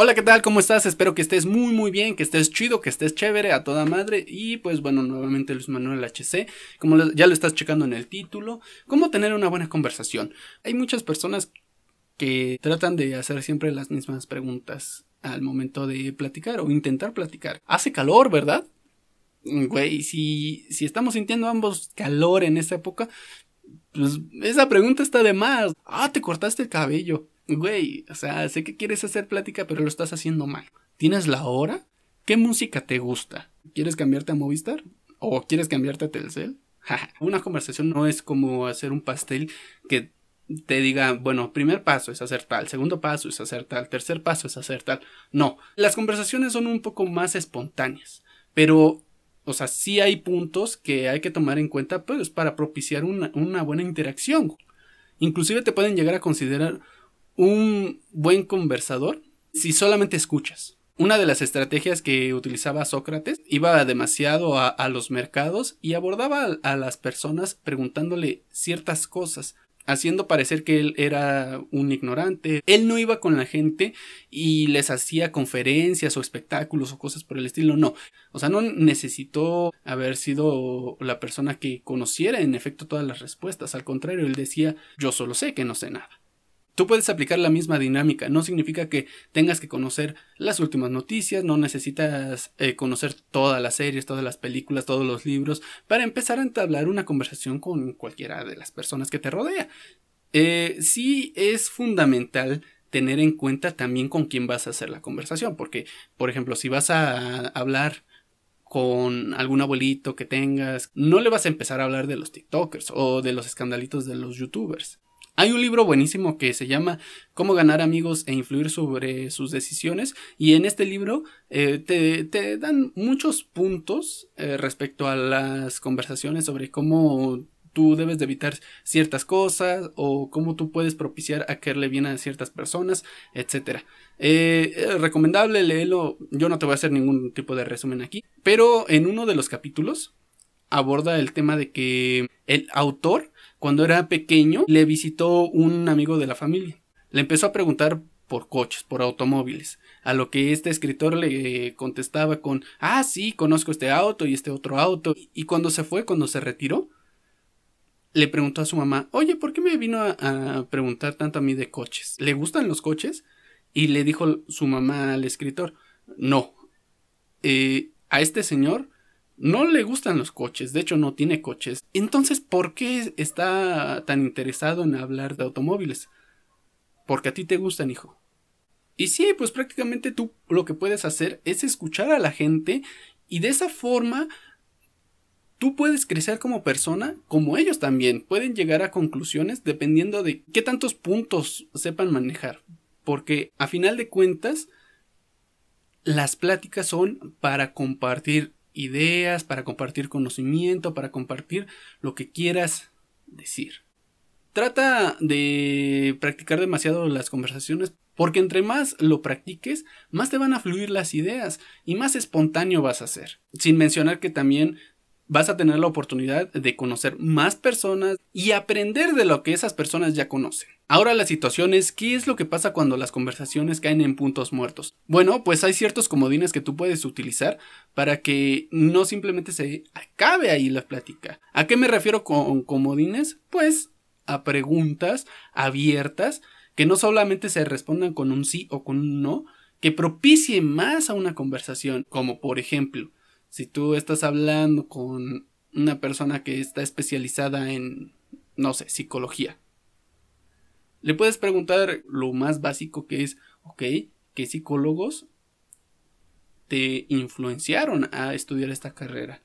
Hola, ¿qué tal? ¿Cómo estás? Espero que estés muy muy bien, que estés chido, que estés chévere a toda madre. Y pues bueno, nuevamente Luis Manuel HC, como ya lo estás checando en el título, cómo tener una buena conversación. Hay muchas personas que tratan de hacer siempre las mismas preguntas al momento de platicar o intentar platicar. Hace calor, ¿verdad? Güey, si, si estamos sintiendo ambos calor en esta época, pues esa pregunta está de más. Ah, te cortaste el cabello. Güey, o sea, sé que quieres hacer plática, pero lo estás haciendo mal. ¿Tienes la hora? ¿Qué música te gusta? ¿Quieres cambiarte a Movistar? ¿O quieres cambiarte a Telcel? Una conversación no es como hacer un pastel que te diga, bueno, primer paso es hacer tal, segundo paso es hacer tal, tercer paso es hacer tal. No, las conversaciones son un poco más espontáneas, pero, o sea, sí hay puntos que hay que tomar en cuenta, pues, para propiciar una, una buena interacción. Inclusive te pueden llegar a considerar un buen conversador si solamente escuchas. Una de las estrategias que utilizaba Sócrates iba demasiado a, los mercados y abordaba a, las personas preguntándole ciertas cosas, haciendo parecer que él era un ignorante. Él no iba con la gente y les hacía conferencias o espectáculos o cosas por el estilo, no. O sea, no necesitó haber sido la persona que conociera en efecto todas las respuestas. Al contrario, él decía, yo solo sé que no sé nada. Tú puedes aplicar la misma dinámica, no significa que tengas que conocer las últimas noticias, no necesitas eh, conocer todas las series, todas las películas, todos los libros, para empezar a entablar una conversación con cualquiera de las personas que te rodea. Eh, sí es fundamental tener en cuenta también con quién vas a hacer la conversación, porque, por ejemplo, si vas a hablar con algún abuelito que tengas, no le vas a empezar a hablar de los TikTokers o de los escandalitos de los YouTubers. Hay un libro buenísimo que se llama Cómo ganar amigos e influir sobre sus decisiones y en este libro eh, te, dan muchos puntos eh, respecto a las conversaciones sobre cómo tú debes de evitar ciertas cosas o cómo tú puedes propiciar a caerle bien a ciertas personas, etc. Eh, recomendable léelo, yo no te voy a hacer ningún tipo de resumen aquí, pero en uno de los capítulos aborda el tema de que el autor cuando era pequeño, le visitó un amigo de la familia. Le empezó a preguntar por coches, por automóviles, a lo que este escritor le contestaba con, ah, sí, conozco este auto y este otro auto. Y cuando se fue, cuando se retiró, le preguntó a su mamá, oye, ¿por qué me vino a, preguntar tanto a mí de coches? ¿Le gustan los coches? Y le dijo su mamá al escritor, no, eh, a este señor no le gustan los coches, de hecho no tiene coches. Entonces, ¿por qué está tan interesado en hablar de automóviles? Porque a ti te gustan, hijo. Y sí, pues prácticamente tú lo que puedes hacer es escuchar a la gente y de esa forma tú puedes crecer como persona, como ellos también. Pueden llegar a conclusiones dependiendo de qué tantos puntos sepan manejar. Porque a final de cuentas, las pláticas son para compartir ideas, para compartir conocimiento, para compartir lo que quieras decir. Trata de practicar demasiado las conversaciones porque entre más lo practiques, más te van a fluir las ideas y más espontáneo vas a ser. Sin mencionar que también vas a tener la oportunidad de conocer más personas y aprender de lo que esas personas ya conocen. Ahora la situación es ¿qué es lo que pasa cuando las conversaciones caen en puntos muertos? Bueno, pues hay ciertos comodines que tú puedes utilizar para que no simplemente se acabe ahí la plática. ¿A qué me refiero con comodines? Pues a preguntas abiertas que no solamente se respondan con un sí o con un no, que propicie más a una conversación, como por ejemplo, si tú estás hablando con una persona que está especializada en, no sé, psicología, le puedes preguntar lo más básico que es, ok, ¿qué psicólogos te influenciaron a estudiar esta carrera?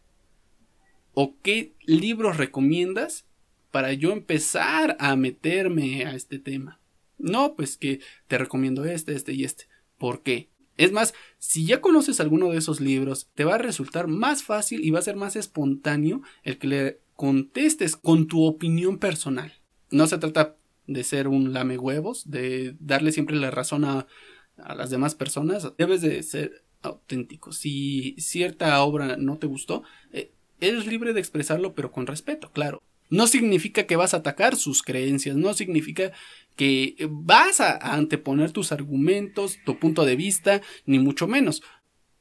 ¿O qué libros recomiendas para yo empezar a meterme a este tema? No, pues que te recomiendo este, este y este. ¿Por qué? Es más, si ya conoces alguno de esos libros, te va a resultar más fácil y va a ser más espontáneo el que le contestes con tu opinión personal. No se trata de ser un lame huevos, de darle siempre la razón a, las demás personas. Debes de ser auténtico. Si cierta obra no te gustó, eh, eres libre de expresarlo, pero con respeto, claro. No significa que vas a atacar sus creencias, no significa que vas a, anteponer tus argumentos, tu punto de vista, ni mucho menos.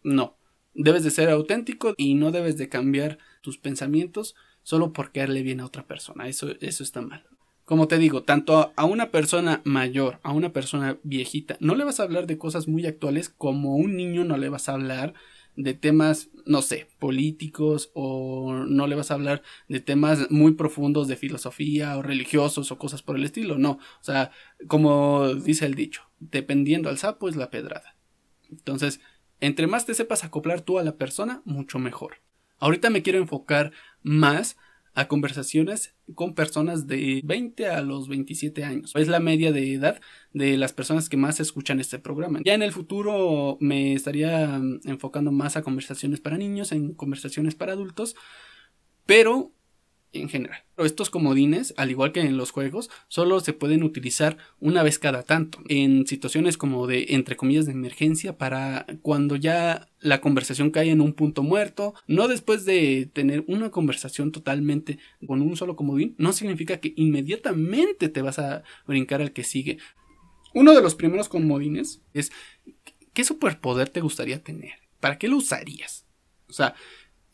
No, debes de ser auténtico y no debes de cambiar tus pensamientos solo por caerle bien a otra persona. Eso, eso está mal. Como te digo, tanto a una persona mayor, a una persona viejita, no le vas a hablar de cosas muy actuales como a un niño no le vas a hablar de temas, no sé, políticos o no le vas a hablar de temas muy profundos de filosofía o religiosos o cosas por el estilo, no. O sea, como dice el dicho, dependiendo al sapo es la pedrada. Entonces, entre más te sepas acoplar tú a la persona, mucho mejor. Ahorita me quiero enfocar más a conversaciones con personas de 20 a los 27 años. Es la media de edad de las personas que más escuchan este programa. Ya en el futuro me estaría mm, enfocando más a conversaciones para niños, en conversaciones para adultos, pero en general. Estos comodines, al igual que en los juegos, solo se pueden utilizar una vez cada tanto, en situaciones como de, entre comillas, de emergencia, para cuando ya la conversación cae en un punto muerto, no después de tener una conversación totalmente con un solo comodín, no significa que inmediatamente te vas a brincar al que sigue. Uno de los primeros comodines es, ¿qué superpoder te gustaría tener? ¿Para qué lo usarías? O sea,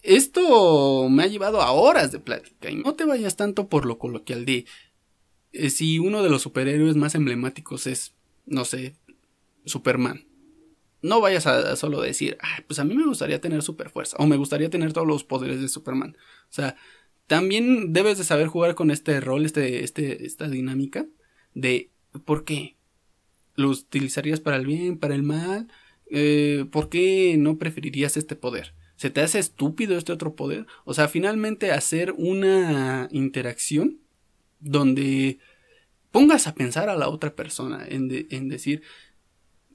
esto me ha llevado a horas de plática y no te vayas tanto por lo coloquial de eh, si uno de los superhéroes más emblemáticos es, no sé, Superman. No vayas a, solo decir, pues a mí me gustaría tener super fuerza o me gustaría tener todos los poderes de Superman. O sea, también debes de saber jugar con este rol, este, este, esta dinámica de ¿por qué? ¿Lo utilizarías para el bien, para el mal? Eh, ¿Por qué no preferirías este poder? ¿Se te hace estúpido este otro poder? O sea, finalmente hacer una interacción donde pongas a pensar a la otra persona en, en decir,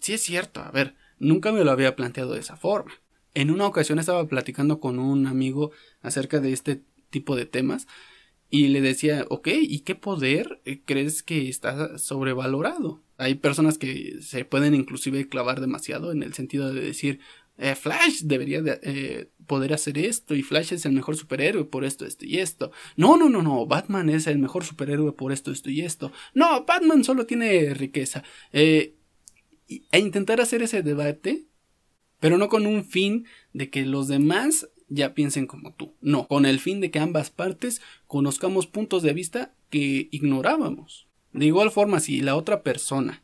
sí es cierto, a ver, nunca me lo había planteado de esa forma. En una ocasión estaba platicando con un amigo acerca de este tipo de temas y le decía, ok, ¿y qué poder eh, crees que está sobrevalorado? Hay personas que se pueden inclusive clavar demasiado en el sentido de decir, eh, Flash debería de, eh, poder hacer esto y Flash es el mejor superhéroe por esto, esto y esto. No, no, no, no, Batman es el mejor superhéroe por esto, esto y esto. No, Batman solo tiene riqueza. Eh, e intentar hacer ese debate, pero no con un fin de que los demás ya piensen como tú. No, con el fin de que ambas partes conozcamos puntos de vista que ignorábamos. De igual forma, si la otra persona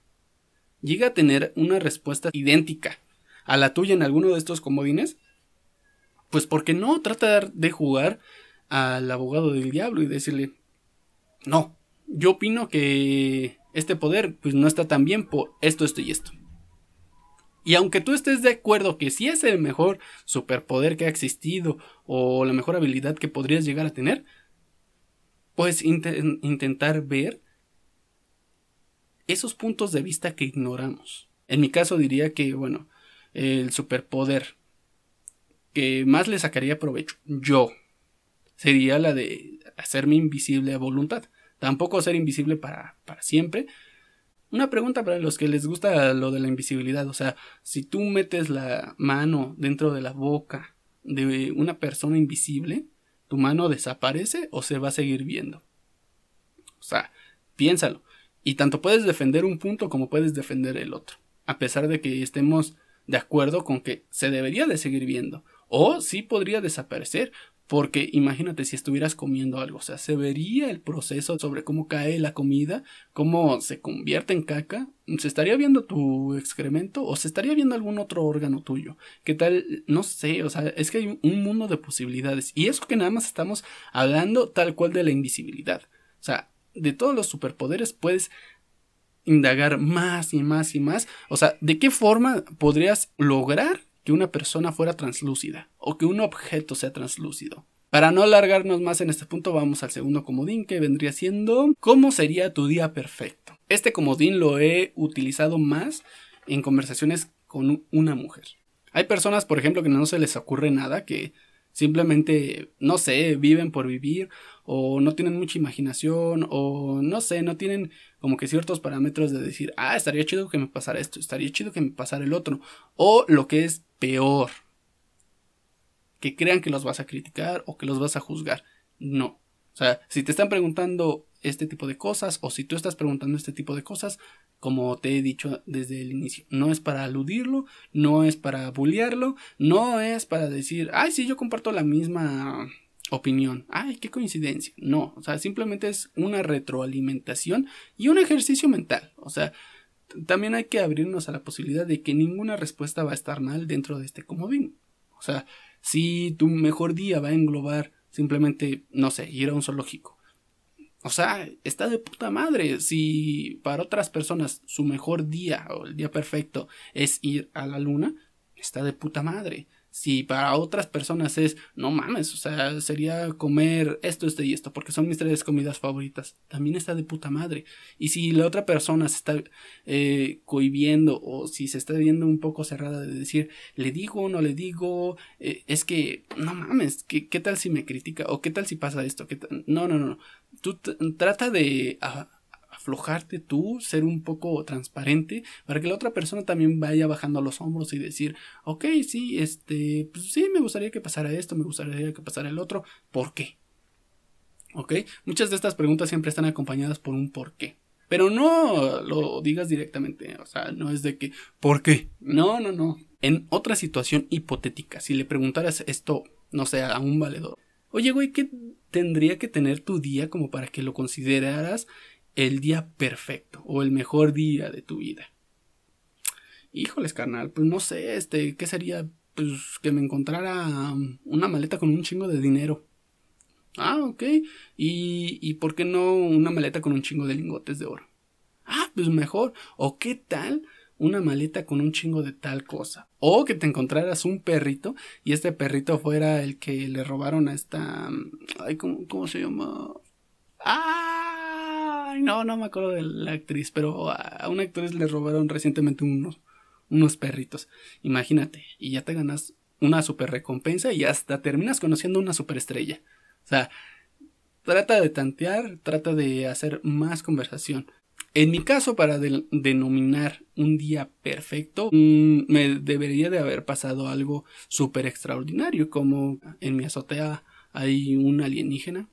llega a tener una respuesta idéntica a la tuya en alguno de estos comodines, pues porque no tratar de jugar al abogado del diablo y decirle, no, yo opino que este poder pues no está tan bien por esto, esto y esto. Y aunque tú estés de acuerdo que si es el mejor superpoder que ha existido o la mejor habilidad que podrías llegar a tener, pues intentar ver esos puntos de vista que ignoramos. En mi caso diría que, bueno, el superpoder que más le sacaría provecho yo sería la de hacerme invisible a voluntad. Tampoco ser invisible para, para siempre. Una pregunta para los que les gusta lo de la invisibilidad. O sea, si tú metes la mano dentro de la boca de una persona invisible, ¿tu mano desaparece o se va a seguir viendo? O sea, piénsalo. Y tanto puedes defender un punto como puedes defender el otro. A pesar de que estemos de acuerdo con que se debería de seguir viendo. O sí podría desaparecer. Porque imagínate si estuvieras comiendo algo, o sea, se vería el proceso sobre cómo cae la comida, cómo se convierte en caca, se estaría viendo tu excremento o se estaría viendo algún otro órgano tuyo. ¿Qué tal? No sé, o sea, es que hay un mundo de posibilidades. Y eso que nada más estamos hablando tal cual de la invisibilidad. O sea, de todos los superpoderes puedes indagar más y más y más. O sea, ¿de qué forma podrías lograr que una persona fuera translúcida o que un objeto sea translúcido? Para no alargarnos más en este punto, vamos al segundo comodín que vendría siendo ¿Cómo sería tu día perfecto? Este comodín lo he utilizado más en conversaciones con una mujer. Hay personas, por ejemplo, que no se les ocurre nada, que simplemente, no sé, viven por vivir o no tienen mucha imaginación o no sé, no tienen como que ciertos parámetros de decir, ah, estaría chido que me pasara esto, estaría chido que me pasara el otro o lo que es peor, que crean que los vas a criticar o que los vas a juzgar. No. O sea, si te están preguntando este tipo de cosas o si tú estás preguntando este tipo de cosas, como te he dicho desde el inicio, no es para aludirlo, no es para bullearlo, no es para decir, ay, sí, yo comparto la misma opinión, ay, qué coincidencia, no, o sea, simplemente es una retroalimentación y un ejercicio mental, o sea, también hay que abrirnos a la posibilidad de que ninguna respuesta va a estar mal dentro de este comodín, o sea, si tu mejor día va a englobar simplemente, no sé, ir a un zoológico, o sea, está de puta madre. Si para otras personas su mejor día o el día perfecto es ir a la luna, está de puta madre. Si para otras personas es, no mames, o sea, sería comer esto, esto y esto, porque son mis tres comidas favoritas, también está de puta madre. Y si la otra persona se está eh, cohibiendo o si se está viendo un poco cerrada de decir, le digo, no le digo, eh, es que, no mames, ¿qué, ¿qué, tal si me critica? ¿O qué tal si pasa esto? ¿Qué no, no, no, tú trata de aflojarte tú, ser un poco transparente, para que la otra persona también vaya bajando los hombros y decir, ok, sí, este, pues sí, me gustaría que pasara esto, me gustaría que pasara el otro, ¿por qué? ¿Ok? Muchas de estas preguntas siempre están acompañadas por un por qué. Pero no lo digas directamente, o sea, no es de que, ¿por qué? No, no, no. En otra situación hipotética, si le preguntaras esto, no sé, a un valedor, oye, güey, ¿qué tendría que tener tu día como para que lo consideraras el día perfecto o el mejor día de tu vida? Híjoles, carnal, pues no sé, este, ¿qué sería? Pues que me encontrara una maleta con un chingo de dinero. Ah, ok. ¿Y, ¿Y por qué no una maleta con un chingo de lingotes de oro? Ah, pues mejor. ¿O qué tal una maleta con un chingo de tal cosa. O que te encontraras un perrito y este perrito fuera el que le robaron a esta... Ay, ¿cómo, cómo se llama? Ay, no, no me acuerdo de la actriz, pero a una actriz le robaron recientemente unos, unos perritos. Imagínate, y ya te ganas una super recompensa y hasta terminas conociendo una superestrella. O sea, trata de tantear, trata de hacer más conversación. En mi caso, para denominar un día perfecto, mm, me debería de haber pasado algo súper extraordinario, como en mi azotea hay un alienígena.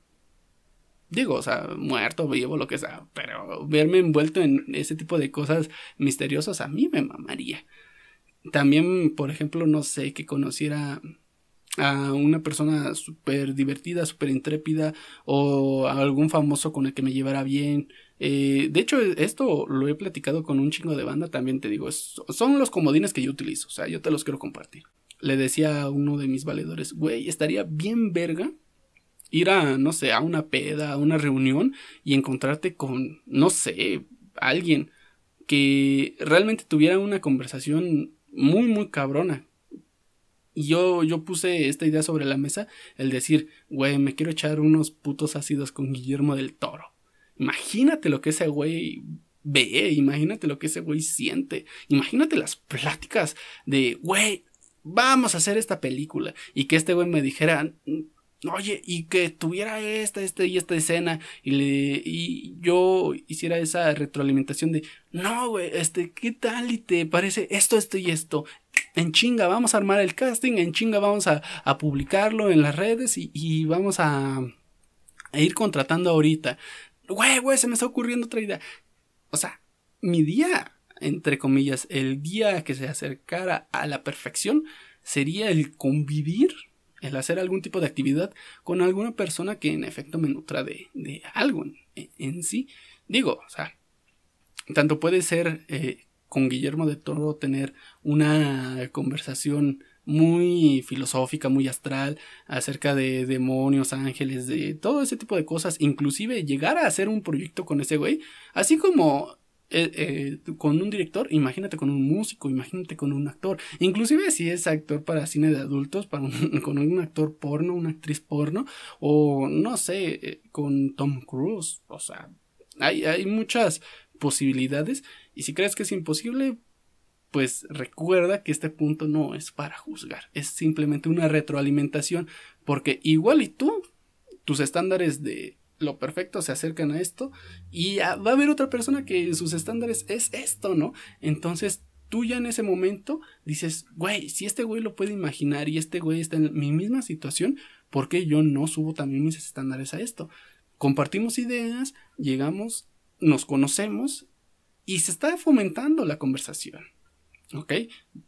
Digo, o sea, muerto, vivo, lo que sea, pero verme envuelto en ese tipo de cosas misteriosas a mí me mamaría. También, por ejemplo, no sé, que conociera a una persona súper divertida, súper intrépida, o a algún famoso con el que me llevara bien, eh, de hecho, esto lo he platicado con un chingo de banda, también te digo, son los comodines que yo utilizo, o sea, yo te los quiero compartir. Le decía a uno de mis valedores, güey, estaría bien verga ir a, no sé, a una peda, a una reunión y encontrarte con, no sé, alguien que realmente tuviera una conversación muy, muy cabrona. Y yo, yo puse esta idea sobre la mesa, el decir, güey, me quiero echar unos putos ácidos con Guillermo del Toro. Imagínate lo que ese güey ve, imagínate lo que ese güey siente, imagínate las pláticas de, güey, vamos a hacer esta película y que este güey me dijera, oye, y que tuviera esta, esta y esta escena y le y yo hiciera esa retroalimentación de, no, güey, este, ¿qué tal y te parece esto, esto y esto? En chinga, vamos a armar el casting, en chinga vamos a, a publicarlo en las redes y, y vamos a, a ir contratando ahorita güey, güey, se me está ocurriendo otra idea. O sea, mi día, entre comillas, el día que se acercara a la perfección sería el convivir, el hacer algún tipo de actividad con alguna persona que en efecto me nutra de, de algo en, sí. Digo, o sea, tanto puede ser eh, con Guillermo de Toro tener una conversación muy filosófica, muy astral, acerca de demonios, ángeles, de todo ese tipo de cosas, inclusive llegar a hacer un proyecto con ese güey, así como eh, eh, con un director, imagínate con un músico, imagínate con un actor, inclusive si es actor para cine de adultos, para con un actor porno, una actriz porno, o no sé, eh, con Tom Cruise, o sea, hay, hay muchas posibilidades, y si crees que es imposible, pues recuerda que este punto no es para juzgar, es simplemente una retroalimentación, porque igual y tú, tus estándares de lo perfecto se acercan a esto y va a haber otra persona que sus estándares es esto, ¿no? Entonces tú ya en ese momento dices, güey, si este güey lo puede imaginar y este güey está en mi misma situación, ¿por qué yo no subo también mis estándares a esto? compartimos ideas, llegamos, nos conocemos y se está fomentando la conversación. ¿Ok?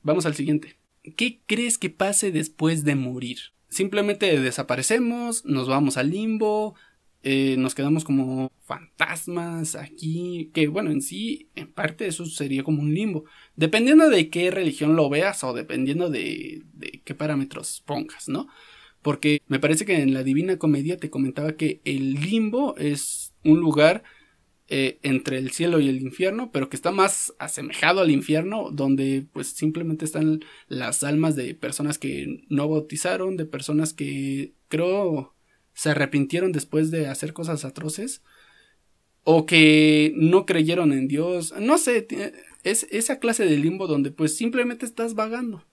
Vamos al siguiente. ¿Qué crees que pase después de morir? Simplemente desaparecemos, nos vamos al limbo, eh, nos quedamos como fantasmas aquí, que bueno, en sí, en parte eso sería como un limbo, dependiendo de qué religión lo veas o dependiendo de, de qué parámetros pongas, ¿no? Porque me parece que en la Divina Comedia te comentaba que el limbo es un lugar eh, entre el cielo y el infierno, pero que está más asemejado al infierno, donde pues simplemente están las almas de personas que no bautizaron, de personas que creo se arrepintieron después de hacer cosas atroces o que no creyeron en Dios, no sé, es esa clase de limbo donde pues simplemente estás vagando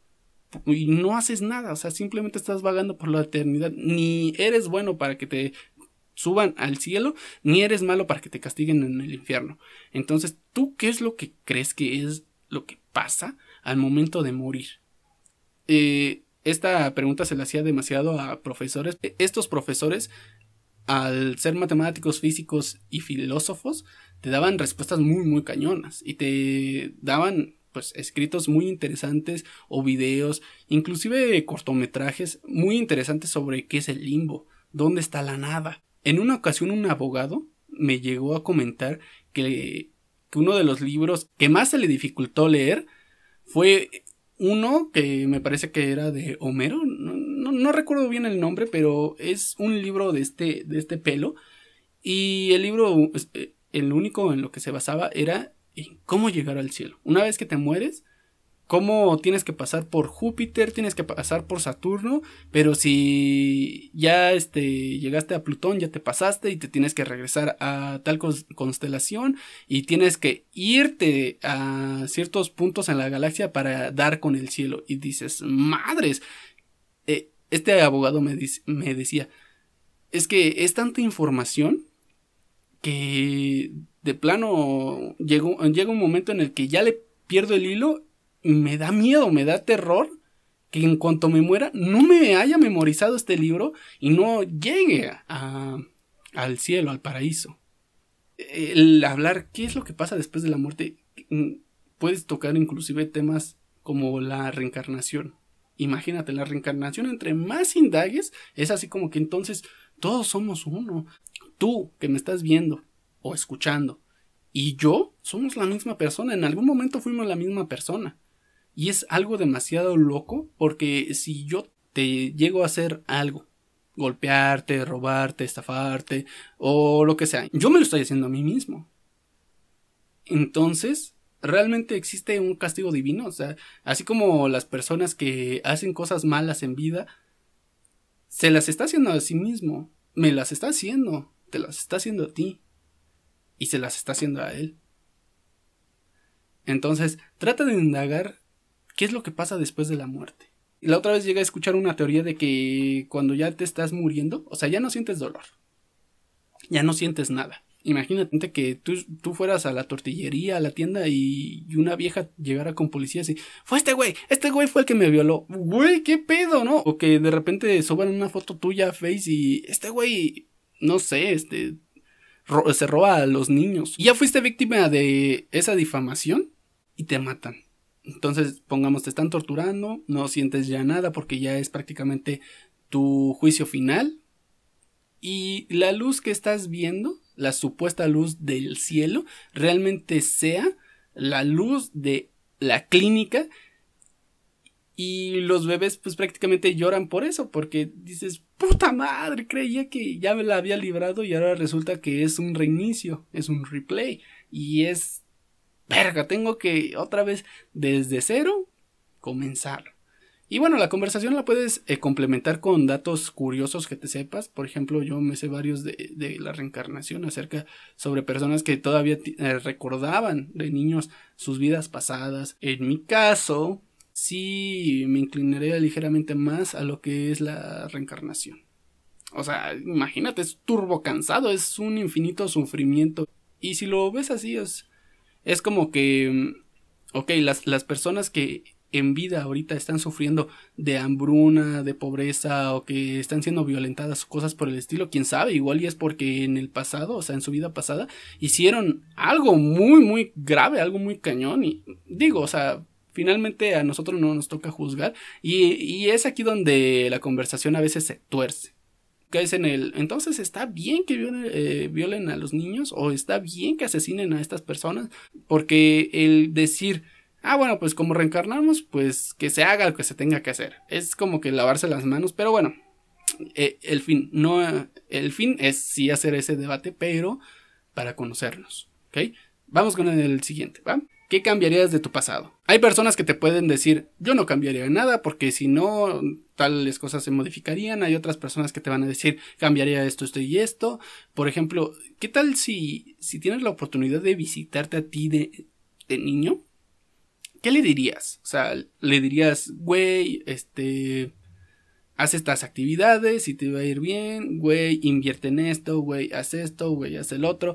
y no haces nada, o sea, simplemente estás vagando por la eternidad, ni eres bueno para que te suban al cielo, ni eres malo para que te castiguen en el infierno. Entonces, ¿tú qué es lo que crees que es lo que pasa al momento de morir? Eh, esta pregunta se le hacía demasiado a profesores. E, estos profesores, al ser matemáticos, físicos y filósofos, te daban respuestas muy, muy cañonas y te daban pues escritos muy interesantes o videos, inclusive cortometrajes muy interesantes sobre qué es el limbo, dónde está la nada. En una ocasión un abogado me llegó a comentar que, que uno de los libros que más se le dificultó leer fue uno que me parece que era de Homero, no, recuerdo bien el nombre, pero es un libro de este, de este pelo. Y el libro, eh, el único en lo que se basaba era en cómo llegar al cielo. Una vez que te mueres, cómo tienes que pasar por Júpiter, tienes que pasar por Saturno, pero si ya este, llegaste a Plutón, ya te pasaste y te tienes que regresar a tal constelación y tienes que irte a ciertos puntos en la galaxia para dar con el cielo. Y dices, madres, eh, este abogado me, me decía, es que es tanta información que de plano llegó, llega un momento en el que ya le pierdo el hilo me da miedo, me da terror que en cuanto me muera no me haya memorizado este libro y no llegue a, al cielo, al paraíso. El hablar qué es lo que pasa después de la muerte, mm, puedes tocar inclusive temas como la reencarnación. Imagínate, la reencarnación entre más indagues es así como que entonces todos somos uno. Tú que me estás viendo o escuchando y yo somos la misma persona, en algún momento fuimos la misma persona. Y es algo demasiado loco porque si yo te llego a hacer algo, golpearte, robarte, estafarte o lo que sea, yo me lo estoy haciendo a mí mismo. Entonces, realmente existe un castigo divino, o sea, así como las personas que hacen cosas malas en vida, se las está haciendo a sí mismo, me las está haciendo, te las está haciendo a ti y se las está haciendo a él. Entonces, trata de indagar ¿Qué es lo que pasa después de la muerte? La otra vez llegué a escuchar una teoría de que cuando ya te estás muriendo, o sea, ya no sientes dolor. Ya no sientes nada. Imagínate que tú, tú fueras a la tortillería, a la tienda y, una vieja llegara con policías y fue este güey, este güey fue el que me violó. Güey, qué pedo, ¿no? O que de repente suban una foto tuya a Face y este güey, no sé, este, se roba a los niños. Y ya fuiste víctima de esa difamación y te matan. Entonces, pongamos, te están torturando, no sientes ya nada porque ya es prácticamente tu juicio final. Y la luz que estás viendo, la supuesta luz del cielo, realmente sea la luz de la clínica. Y los bebés pues prácticamente lloran por eso, porque dices, puta madre, creía que ya me la había librado y ahora resulta que es un reinicio, es un replay. Y es verga, tengo que otra vez desde cero comenzar. Y bueno, la conversación la puedes eh, complementar con datos curiosos que te sepas. Por ejemplo, yo me sé varios de, la reencarnación acerca sobre personas que todavía eh, recordaban de niños sus vidas pasadas. En mi caso, sí me inclinaré ligeramente más a lo que es la reencarnación. O sea, imagínate, es turbo cansado, es un infinito sufrimiento. Y si lo ves así, es es como que, mm, ok, las, las personas que en vida ahorita están sufriendo de hambruna, de pobreza o que están siendo violentadas o cosas por el estilo, quién sabe, igual y es porque en el pasado, o sea, en su vida pasada, hicieron algo muy, muy grave, algo muy cañón y digo, o sea, finalmente a nosotros no nos toca juzgar y, y es aquí donde la conversación a veces se tuerce es en el entonces está bien que eh, violen, a los niños o está bien que asesinen a estas personas porque el decir ah bueno pues como reencarnamos pues que se haga lo que se tenga que hacer es como que lavarse las manos pero bueno eh, el fin no el fin es sí hacer ese debate pero para conocernos ok vamos con el siguiente va ¿Qué cambiarías de tu pasado? Hay personas que te pueden decir, yo no cambiaría nada porque si no, tales cosas se modificarían. Hay otras personas que te van a decir, cambiaría esto, esto y esto. Por ejemplo, ¿qué tal si, si tienes la oportunidad de visitarte a ti de, de niño? ¿Qué le dirías? O sea, le dirías, güey, este, haz estas actividades y te va a ir bien, güey, invierte en esto, güey, haz esto, güey, haz el otro.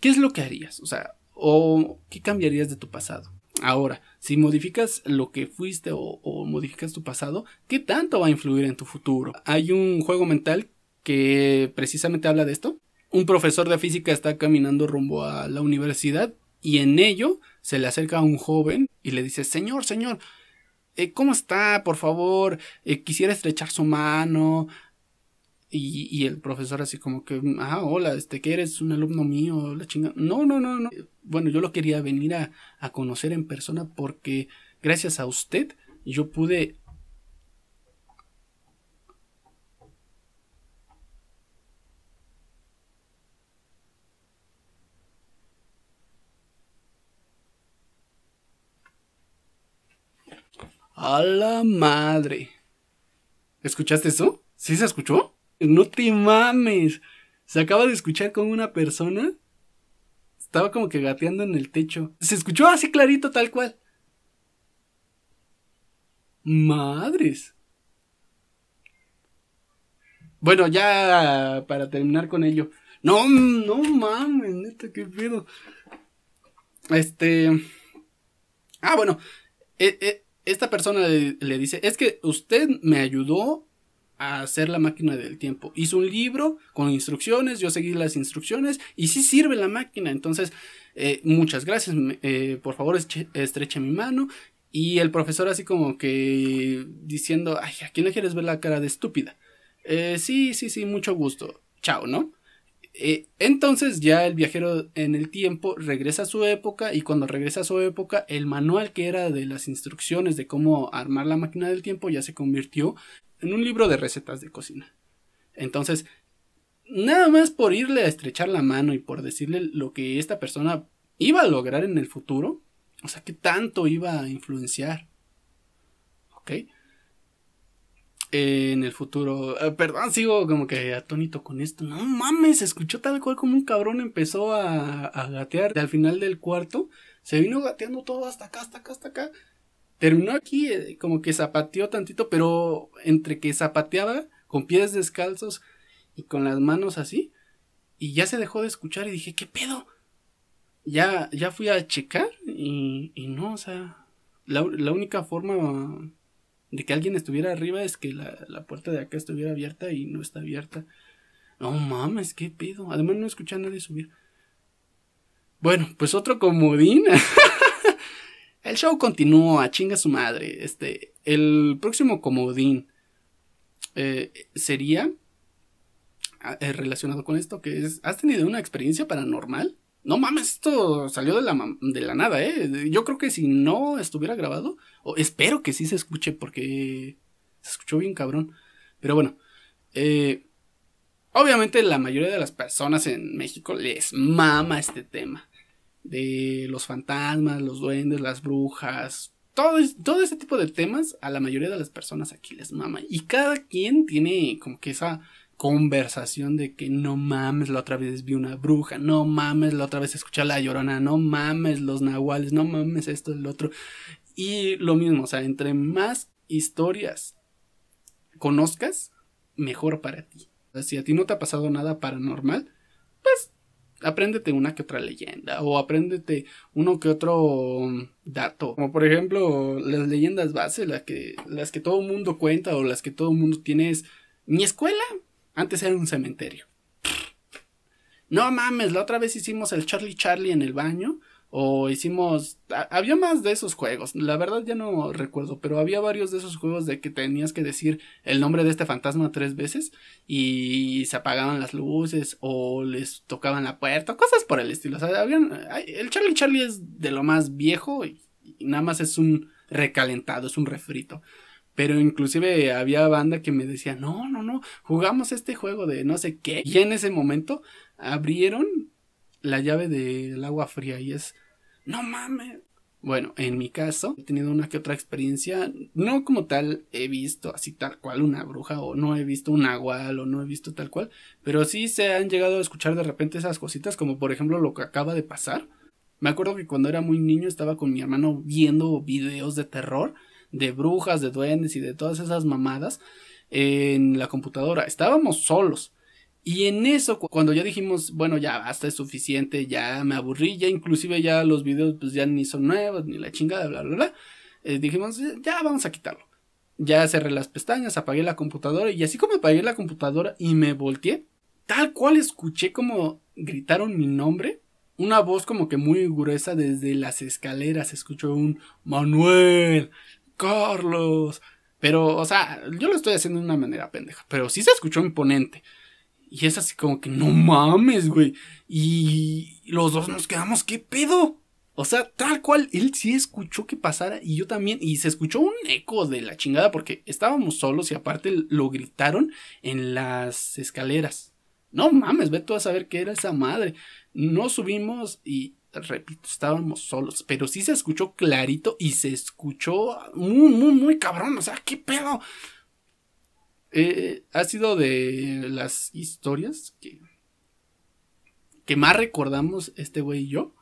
¿Qué es lo que harías? O sea, ¿O qué cambiarías de tu pasado? Ahora, si modificas lo que fuiste o, modificas tu pasado, ¿qué tanto va a influir en tu futuro? Hay un juego mental que precisamente habla de esto. Un profesor de física está caminando rumbo a la universidad y en ello se le acerca a un joven y le dice, Señor, señor, eh, ¿cómo está? Por favor, eh, quisiera estrechar su mano, y, el profesor así como que, ah, hola, este, que eres un alumno mío, la chinga. No, no, no, no. Bueno, yo lo quería venir a, a conocer en persona porque gracias a usted yo pude A la madre. ¿Escuchaste eso? ¿Sí se escuchó? No te mames. Se acaba de escuchar con una persona. Estaba como que gateando en el techo. Se escuchó así clarito, tal cual. Madres. Bueno, ya para terminar con ello. No, no mames, neta, qué pedo. Este. Ah, bueno. E, e, esta persona le dice: Es que usted me ayudó a hacer la máquina del tiempo. Hizo un libro con instrucciones, yo seguí las instrucciones y sí sirve la máquina. Entonces, eh, muchas gracias, eh, por favor estreche mi mano. Y el profesor así como que diciendo, ay, ¿a quién le quieres ver la cara de estúpida? Eh, sí, sí, sí, mucho gusto. Chao, ¿no? entonces ya el viajero en el tiempo regresa a su época y cuando regresa a su época el manual que era de las instrucciones de cómo armar la máquina del tiempo ya se convirtió en un libro de recetas de cocina. Entonces, nada más por irle a estrechar la mano y por decirle lo que esta persona iba a lograr en el futuro, o sea, qué tanto iba a influenciar. ¿Ok? en el futuro. Eh, perdón, sigo como que atónito con esto. No mames, escuchó tal cual como un cabrón empezó a, a gatear. al final del cuarto, se vino gateando todo hasta acá, hasta acá, hasta acá terminó aquí eh, como que zapateó tantito, pero entre que zapateaba con pies descalzos y con las manos así, y ya se dejó de escuchar y dije, ¿qué pedo? Ya, ya fui a checar y, y no, o sea, la, la, única forma de que alguien estuviera arriba es que la, la, puerta de acá estuviera abierta y no está abierta. No mames, qué pedo. Además no escuché a nadie subir. Bueno, pues otro comodín. El show continúa, chinga su madre. Este, el próximo comodín eh, sería ah, eh, relacionado con esto, que es, ¿has tenido una experiencia paranormal? No mames, esto salió de la, de la nada, ¿eh? Yo creo que si no estuviera grabado, o espero que sí se escuche porque se escuchó bien cabrón. Pero bueno, eh, obviamente la mayoría de las personas en México les mama este tema de los fantasmas, los duendes, las brujas, todo, todo ese tipo de temas a la mayoría de las personas aquí les mama. Y cada quien tiene como que esa conversación de que no mames, la otra vez vi una bruja, no mames, la otra vez escuché la llorona, no mames, los nahuales, no mames esto, el otro. Y lo mismo, o sea, entre más historias conozcas, mejor para ti. si a ti no te ha pasado nada paranormal, apréndete una que otra leyenda o apréndete uno que otro dato. Como por ejemplo las leyendas base, las que, las que todo mundo cuenta o las que todo mundo tiene es mi escuela antes era un cementerio. No mames, la otra vez hicimos el Charlie Charlie en el baño o hicimos... Había más de esos juegos, la verdad ya no recuerdo, pero había varios de esos juegos de que tenías que decir el nombre de este fantasma tres veces y se apagaban las luces o les tocaban la puerta, cosas por el estilo. O sea, el Charlie Charlie es de lo más viejo y, nada más es un recalentado, es un refrito. Pero inclusive había banda que me decía, no, no, no, jugamos este juego de no sé qué. Y en ese momento abrieron la llave del agua fría y es, no mames. Bueno, en mi caso, he tenido una que otra experiencia, no como tal he visto así tal cual una bruja o no he visto un agual o no he visto tal cual, pero sí se han llegado a escuchar de repente esas cositas como por ejemplo lo que acaba de pasar. Me acuerdo que cuando era muy niño estaba con mi hermano viendo videos de terror, de brujas, de duendes y de todas esas mamadas en la computadora. Estábamos solos. Y en eso, cuando ya dijimos, bueno, ya basta, es suficiente, ya me aburrí, ya inclusive ya los videos pues ya ni son nuevos, ni la chingada, bla, bla, bla, eh, dijimos, ya vamos a quitarlo. Ya cerré las pestañas, apagué la computadora y así como apagué la computadora y me volteé, tal cual escuché como gritaron mi nombre, una voz como que muy gruesa desde las escaleras, escuchó un Manuel, Carlos, pero, o sea, yo lo estoy haciendo de una manera pendeja, pero sí se escuchó imponente. Y es así como que no mames, güey. Y los dos nos quedamos, ¿qué pedo? O sea, tal cual, él sí escuchó que pasara y yo también. Y se escuchó un eco de la chingada porque estábamos solos y aparte lo gritaron en las escaleras. No mames, ve tú a saber qué era esa madre. No subimos y, repito, estábamos solos. Pero sí se escuchó clarito y se escuchó muy, muy, muy cabrón. O sea, ¿qué pedo? Eh, ha sido de las historias que, que más recordamos este güey y yo.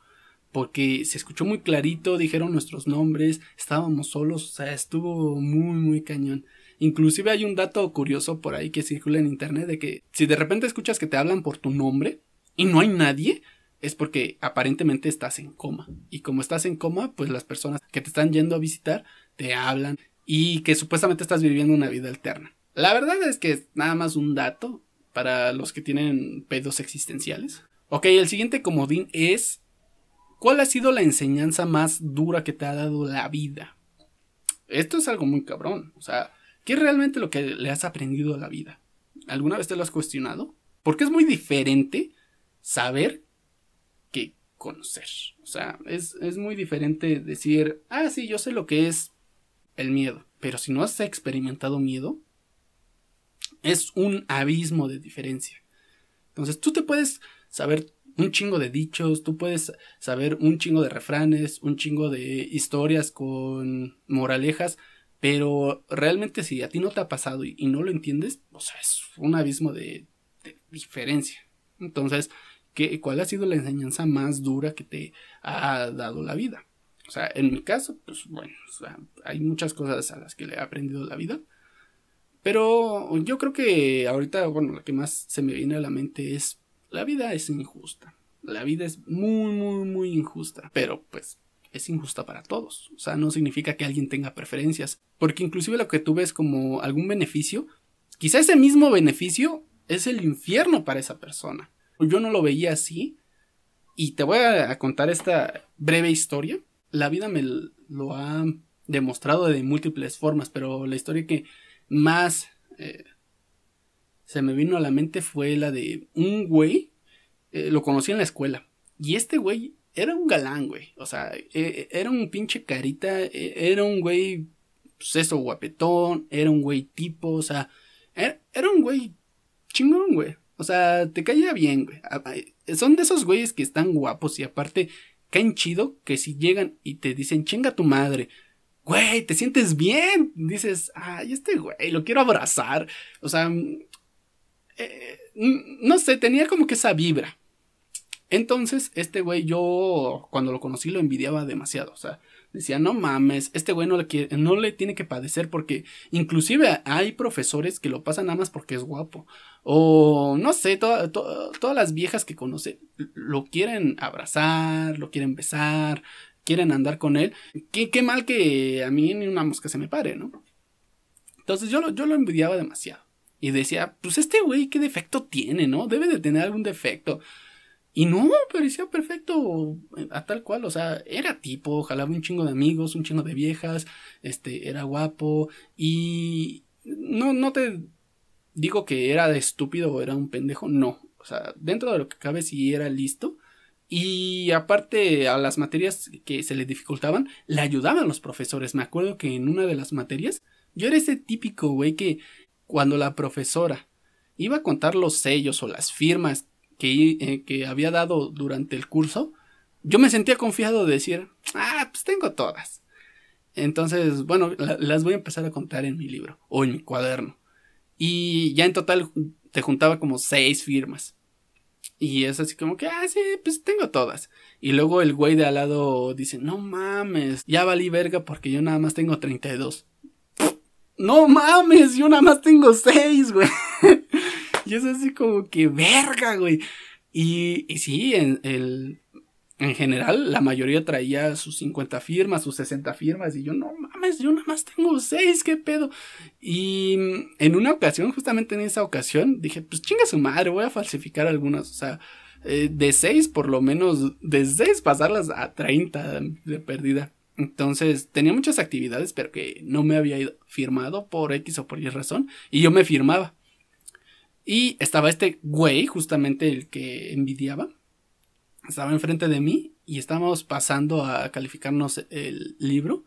Porque se escuchó muy clarito, dijeron nuestros nombres, estábamos solos, o sea, estuvo muy, muy cañón. Inclusive hay un dato curioso por ahí que circula en internet de que si de repente escuchas que te hablan por tu nombre y no hay nadie, es porque aparentemente estás en coma. Y como estás en coma, pues las personas que te están yendo a visitar te hablan y que supuestamente estás viviendo una vida alterna. La verdad es que es nada más un dato para los que tienen pedos existenciales. Ok, el siguiente comodín es ¿cuál ha sido la enseñanza más dura que te ha dado la vida? Esto es algo muy cabrón. O sea, ¿qué es realmente lo que le has aprendido a la vida? ¿Alguna vez te lo has cuestionado? Porque es muy diferente saber que conocer. O sea, es, es muy diferente decir, ah, sí, yo sé lo que es el miedo. Pero si no has experimentado miedo, es un abismo de diferencia. Entonces tú te puedes saber un chingo de dichos, tú puedes saber un chingo de refranes, un chingo de historias con moralejas, pero realmente si a ti no te ha pasado y, no lo entiendes, o sea, es un abismo de, diferencia. Entonces, ¿qué, ¿cuál ha sido la enseñanza más dura que te ha dado la vida? O sea, en mi caso, pues bueno, hay muchas cosas a las que le he aprendido la vida. Pero yo creo que ahorita, bueno, lo que más se me viene a la mente es, la vida es injusta. La vida es muy, muy, muy injusta. Pero pues es injusta para todos. O sea, no significa que alguien tenga preferencias. Porque inclusive lo que tú ves como algún beneficio, quizá ese mismo beneficio es el infierno para esa persona. Yo no lo veía así. Y te voy a contar esta breve historia. La vida me lo ha demostrado de múltiples formas, pero la historia que más eh, se me vino a la mente fue la de un güey, eh, lo conocí en la escuela, y este güey era un galán, güey, o sea, e, era un pinche carita, e, era un güey, pues eso, guapetón, era un güey tipo, o sea, era, era un güey chingón, güey, o sea, te caía bien, güey. Son de esos güeyes que están guapos y aparte caen chido que si llegan y te dicen chinga tu madre güey, te sientes bien. Dices, ay, este güey, lo quiero abrazar. O sea, mm, eh, no sé, tenía como que esa vibra. Entonces, este güey, yo cuando lo conocí lo envidiaba demasiado. O sea, decía, no mames, este güey no le, quiere, no le tiene que padecer porque inclusive hay profesores que lo pasan nada más porque es guapo. O no sé, todas las viejas que conoce lo quieren abrazar, lo quieren besar, quieren andar con él. Qué, qué mal que a mí ni una mosca se me pare, ¿no? Entonces yo lo, yo lo envidiaba demasiado. Y decía, pues este güey, ¿qué defecto tiene, no? Debe de tener algún defecto. Y no, parecía perfecto eh, a tal cual, o sea, era tipo, jalaba un chingo de amigos, un chingo de viejas, este, era guapo y no, no te digo que era estúpido o era un pendejo, no, o sea, dentro de lo que cabe sí era listo y aparte a las materias que se le dificultaban, le ayudaban los profesores, me acuerdo que en una de las materias, yo era ese típico güey que cuando la profesora iba a contar los sellos o las firmas que, eh, que había dado durante el curso, yo me sentía confiado de decir, ah, pues tengo todas. Entonces, bueno, las voy a empezar a contar en mi libro o en mi cuaderno. Y ya en total te juntaba como seis firmas. Y es así como que, ah, sí, pues tengo todas. Y luego el güey de al lado dice, no mames, ya valí verga porque yo nada más tengo 32. No mames, yo nada más tengo seis, güey. Y es así como que verga, güey. Y, y sí, en, el, en general, la mayoría traía sus 50 firmas, sus 60 firmas. Y yo, no yo nada más tengo 6, qué pedo. Y en una ocasión, justamente en esa ocasión, dije, pues chinga su madre, voy a falsificar algunas. O sea, eh, de 6 por lo menos, de 6 pasarlas a 30 de pérdida. Entonces tenía muchas actividades, pero que no me había firmado por X o por Y razón. Y yo me firmaba. Y estaba este güey, justamente el que envidiaba. Estaba enfrente de mí y estábamos pasando a calificarnos el libro.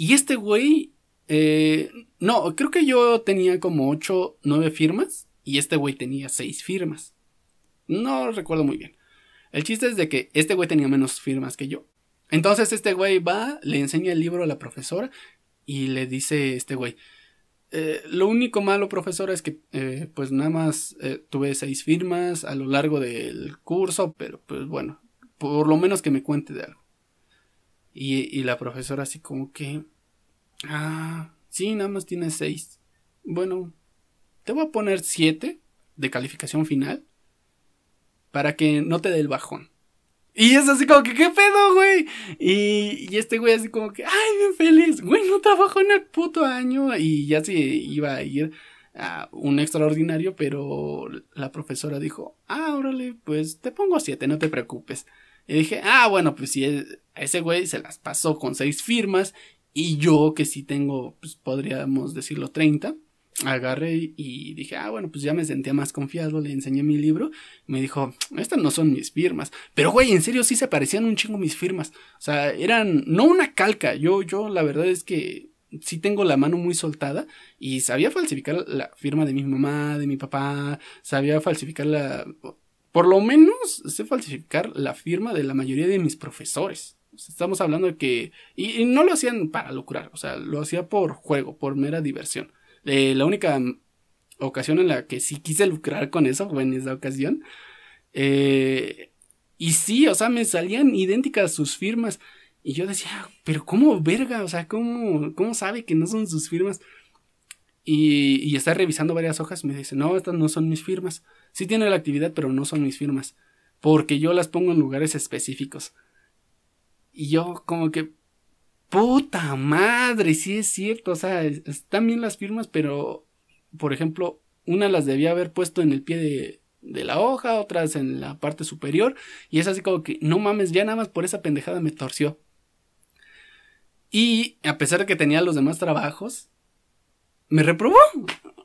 Y este güey, eh, no, creo que yo tenía como 8, 9 firmas y este güey tenía 6 firmas. No recuerdo muy bien. El chiste es de que este güey tenía menos firmas que yo. Entonces este güey va, le enseña el libro a la profesora y le dice este güey, eh, lo único malo, profesor, es que eh, pues nada más tuve seis firmas a lo largo del curso, pero pues bueno, por lo menos que me cuente de algo. Y, y la profesora así como que... Ah, sí, nada más tiene seis. Bueno, te voy a poner siete de calificación final para que no te dé el bajón. Y es así como que, ¿qué pedo, güey? Y, este güey así como que, ay, bien feliz. Güey, no trabajó en el puto año. Y ya se iba a ir a un extraordinario, pero la profesora dijo, ah, órale, pues te pongo siete, no te preocupes. Y dije, ah, bueno, pues si ese güey se las pasó con seis firmas y yo que sí tengo, pues podríamos decirlo, treinta agarré y dije, ah, bueno, pues ya me sentía más confiado, le enseñé mi libro, me dijo, estas no son mis firmas, pero güey, en serio sí se parecían un chingo mis firmas, o sea, eran, no una calca, yo, yo la verdad es que sí tengo la mano muy soltada y sabía falsificar la firma de mi mamá, de mi papá, sabía falsificar la, por lo menos sé falsificar la firma de la mayoría de mis profesores. Estamos hablando de que, y, no lo hacían para lucrar, o sea, lo hacía por juego, por mera diversión. La única ocasión en la que sí quise lucrar con eso fue en esa ocasión. Eh, y sí, o sea, me salían idénticas sus firmas. Y yo decía, pero ¿cómo verga? O sea, ¿cómo, cómo sabe que no son sus firmas? Y, está revisando varias hojas me dice, no, estas no son mis firmas. Sí tiene la actividad, pero no son mis firmas. Porque yo las pongo en lugares específicos. Y yo como que, Puta madre, sí es cierto. O sea, están bien las firmas, pero, por ejemplo, una las debía haber puesto en el pie de, de la hoja, otras en la parte superior. Y es así como que, no mames, ya nada más por esa pendejada me torció. Y a pesar de que tenía los demás trabajos, me reprobó.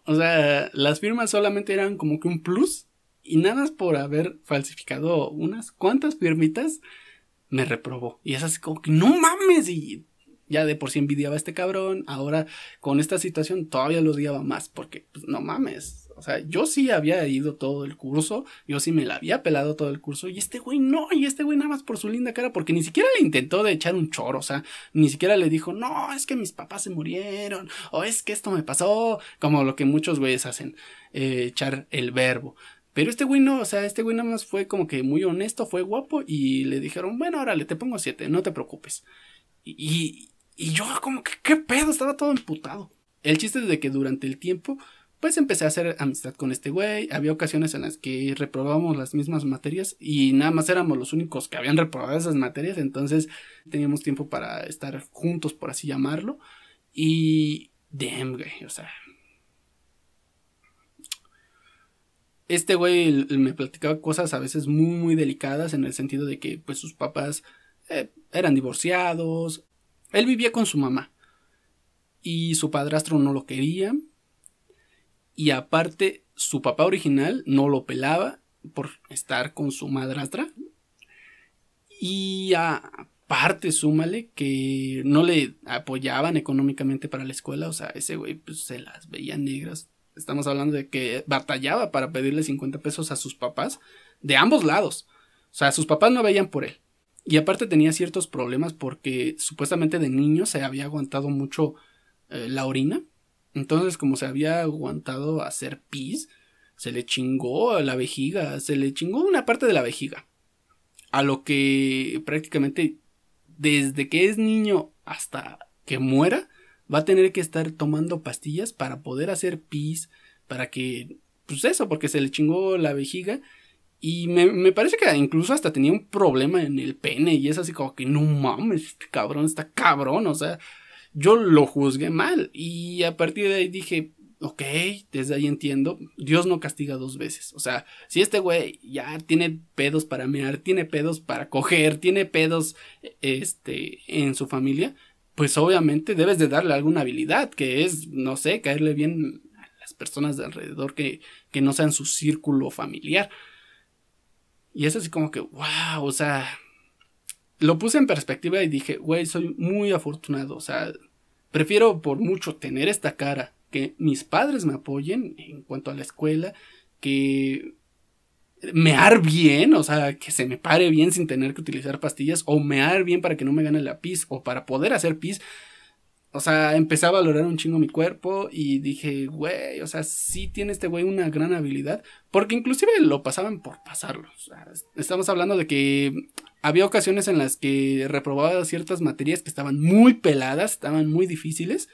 O sea, las firmas solamente eran como que un plus. Y nada más por haber falsificado unas cuantas firmitas, me reprobó. Y es así como que, no mames. Y ya de por sí envidiaba a este cabrón, ahora con esta situación todavía lo odiaba más, porque pues, no mames, sea, yo sí había ido todo el curso, yo sí me la había pelado todo el curso, y este güey no, y este güey nada más por su linda cara, porque ni siquiera le intentó de echar un choro, o sea, ni siquiera le dijo, no, es que mis papás se murieron, o es que esto me pasó, como lo que muchos güeyes hacen, eh, echar el verbo. Pero este güey no, o sea, este güey nada más fue como que muy honesto, fue guapo y le dijeron, bueno, órale, te pongo siete, no te preocupes. Y, y yo como que, ¿qué pedo? Estaba todo emputado. El chiste es de que durante el tiempo, pues empecé a hacer amistad con este güey. Había ocasiones en las que reprobábamos las mismas materias y nada más éramos los únicos que habían reprobado esas materias. Entonces teníamos tiempo para estar juntos, por así llamarlo. Y... Damn, güey, o sea... Este güey me platicaba cosas a veces muy, muy delicadas en el sentido de que pues sus papás eh, eran divorciados. Él vivía con su mamá y su padrastro no lo quería. Y aparte, su papá original no lo pelaba por estar con su madrastra. Y aparte, súmale que no le apoyaban económicamente para la escuela. O sea, ese güey pues, se las veía negras. Estamos hablando de que batallaba para pedirle 50 pesos a sus papás de ambos lados. O sea, sus papás no veían por él. Y aparte tenía ciertos problemas porque supuestamente de niño se había aguantado mucho eh, la orina. Entonces, como se había aguantado hacer pis, se le chingó la vejiga, se le chingó una parte de la vejiga. A lo que prácticamente desde que es niño hasta que muera, va a tener que estar tomando pastillas para poder hacer pis, para que, pues eso, porque se le chingó la vejiga. Y me, me, parece que incluso hasta tenía un problema en el pene y es así como que no mames, este cabrón está cabrón, o sea, yo lo juzgué mal y a partir de ahí dije, ok, desde ahí entiendo, Dios no castiga dos veces. O sea, si este güey ya tiene pedos para mear, tiene pedos para coger, tiene pedos este, en su familia, pues obviamente debes de darle alguna habilidad, que es, no sé, caerle bien a las personas de alrededor que, que no sean su círculo familiar. Y es así como que, wow, o sea, lo puse en perspectiva y dije, güey, soy muy afortunado. O sea, prefiero por mucho tener esta cara, que mis padres me apoyen en cuanto a la escuela, que mear bien, o sea, que se me pare bien sin tener que utilizar pastillas, o mear bien para que no me gane la pis, o para poder hacer pis, o sea, empecé a valorar un chingo mi cuerpo y dije, güey, o sea, sí tiene este güey una gran habilidad, porque inclusive lo pasaban por pasarlo. O sea, estamos hablando de que había ocasiones en las que reprobaba ciertas materias que estaban muy peladas, estaban muy difíciles.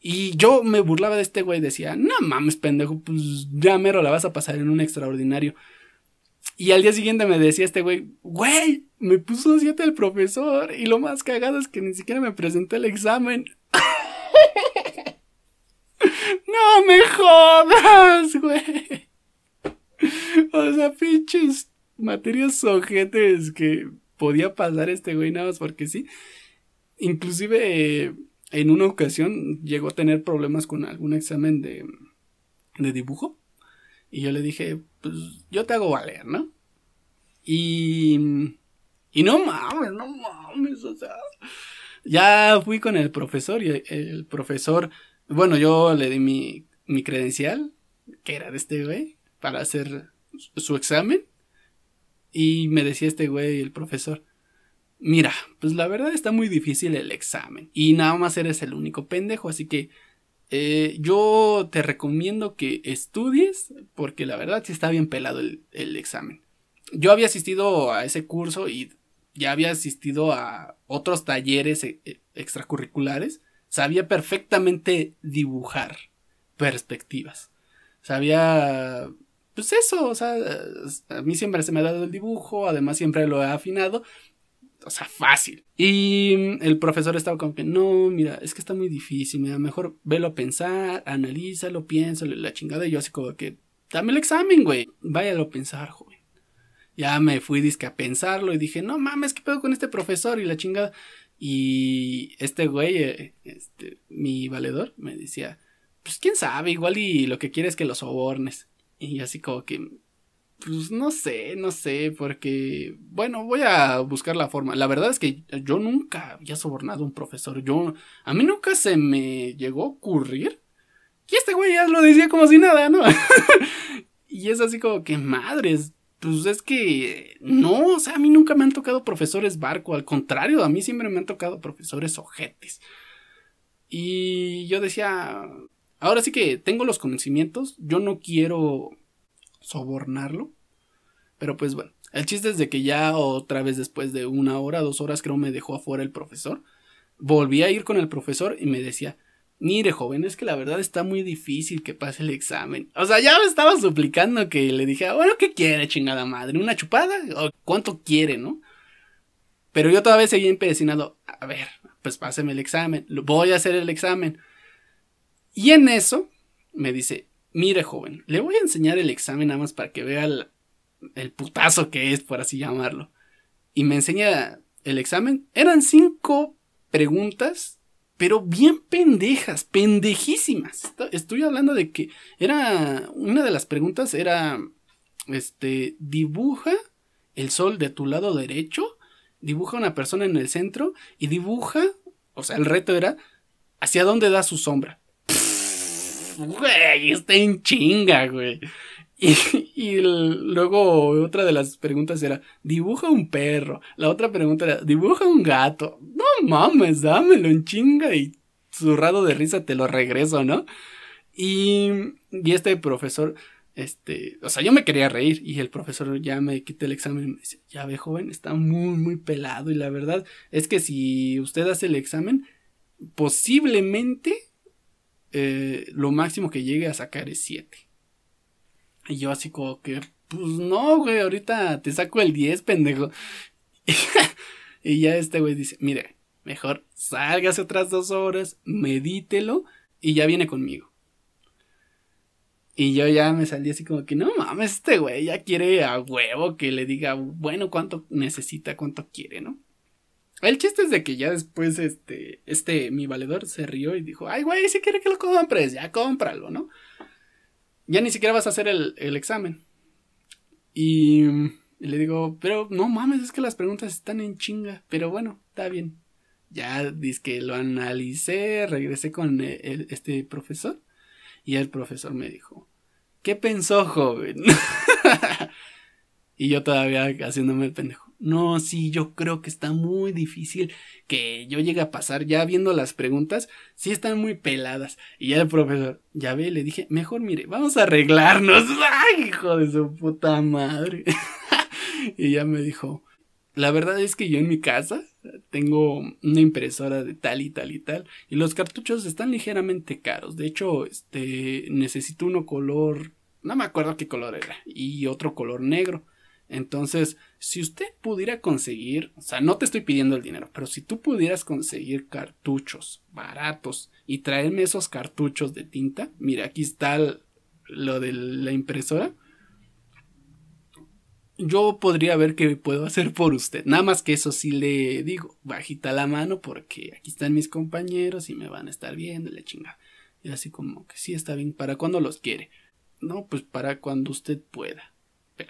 Y yo me burlaba de este güey, decía, no mames, pendejo, pues ya mero la vas a pasar en un extraordinario. Y al día siguiente me decía este güey, güey, me puso siete el profesor. Y lo más cagado es que ni siquiera me presenté el examen. no me jodas, güey. O sea, pinches materias ojetes que podía pasar este güey nada más porque sí. Inclusive en una ocasión llegó a tener problemas con algún examen de, de dibujo. Y yo le dije, pues yo te hago valer, ¿no? Y... Y no mames, no mames, o sea... Ya fui con el profesor y el profesor, bueno, yo le di mi, mi credencial, que era de este güey, para hacer su examen. Y me decía este güey, el profesor, mira, pues la verdad está muy difícil el examen. Y nada más eres el único pendejo, así que eh, yo te recomiendo que estudies, porque la verdad sí está bien pelado el, el examen. Yo había asistido a ese curso y ya había asistido a otros talleres eh, eh, extracurriculares, sabía perfectamente dibujar perspectivas. Sabía, pues eso, o sea, a mí siempre se me ha dado el dibujo, además siempre lo he afinado, o sea, fácil. Y el profesor estaba como que, no, mira, es que está muy difícil, mira, mejor velo a pensar, analízalo, piénsalo, la chingada, y yo así como que, dame el examen, güey, váyalo a pensar, joven. Ya me fui disque a pensarlo y dije, no mames, ¿qué pedo con este profesor? Y la chingada. Y este güey, eh, este, mi valedor, me decía, pues quién sabe, igual y lo que quiere es que lo sobornes. Y así como que, pues no sé, no sé, porque, bueno, voy a buscar la forma. La verdad es que yo nunca había sobornado a un profesor. Yo, a mí nunca se me llegó a ocurrir. Y este güey ya lo decía como si nada, ¿no? y es así como que, madres, pues es que no, o sea, a mí nunca me han tocado profesores barco, al contrario, a mí siempre me han tocado profesores ojetes. Y yo decía, ahora sí que tengo los conocimientos, yo no quiero sobornarlo, pero pues bueno, el chiste es de que ya otra vez después de una hora, dos horas creo me dejó afuera el profesor. volví a ir con el profesor y me decía, mire joven, es que la verdad está muy difícil que pase el examen. O sea, ya me estaba suplicando que le dije, bueno, ¿qué quiere, chingada madre? ¿Una chupada? ¿O cuánto quiere, no? Pero yo todavía seguía empecinado, a ver, pues páseme el examen, voy a hacer el examen. Y en eso me dice, mire joven, le voy a enseñar el examen nada más para que vea el, putazo que es, por así llamarlo. Y me enseña el examen. Eran cinco preguntas, pero bien pendejas, pendejísimas. Estoy hablando de que era, una de las preguntas era, este, dibuja el sol de tu lado derecho, dibuja una persona en el centro y dibuja, o sea, el reto era, hacia dónde da su sombra. Güey, está en chinga, güey. Y, luego otra de las preguntas era, dibuja un perro. La otra pregunta era, dibuja un gato. No mames, dámelo en chinga y zurrado de risa te lo regreso, ¿no? Y, y este profesor, este, o sea, yo me quería reír y el profesor ya me quité el examen y me dice, ya ve joven, está muy, muy pelado y la verdad es que si usted hace el examen, posiblemente eh, lo máximo que llegue a sacar es 7. Y yo así como que, pues no, güey, ahorita te saco el 10, pendejo. y ya este güey dice, mire, mejor sálgase otras dos horas, medítelo y ya viene conmigo. Y yo ya me salí así como que, no mames, este güey ya quiere a huevo que le diga, bueno, cuánto necesita, cuánto quiere, ¿no? El chiste es de que ya después, este, este, mi valedor se rió y dijo, ay, güey, si quiere que lo compres, ya cómpralo, ¿no? ya ni siquiera vas a hacer el, examen. Y, le digo, pero no mames, es que las preguntas están en chinga. Pero bueno, está bien. Ya dice que lo analicé, regresé con este profesor. Y el profesor me dijo, ¿qué pensó, joven? y yo todavía haciéndome el pendejo no, sí, yo creo que está muy difícil que yo llegue a pasar. Ya viendo las preguntas, sí están muy peladas. Y ya el profesor, ya ve, le dije, mejor mire, vamos a arreglarnos. ¡Ay, hijo de su puta madre! y ya me dijo, la verdad es que yo en mi casa tengo una impresora de tal y tal y tal. Y los cartuchos están ligeramente caros. De hecho, este, necesito uno color, no me acuerdo qué color era. Y otro color negro. Entonces, si usted pudiera conseguir, o sea, no te estoy pidiendo el dinero, pero si tú pudieras conseguir cartuchos baratos y traerme esos cartuchos de tinta, mira, aquí está lo de la impresora. Yo podría ver qué puedo hacer por usted. Nada más que eso sí le digo, bajita la mano porque aquí están mis compañeros y me van a estar viendo, la chingada. Y así como que sí está bien, ¿para cuándo los quiere? No, pues para cuando usted pueda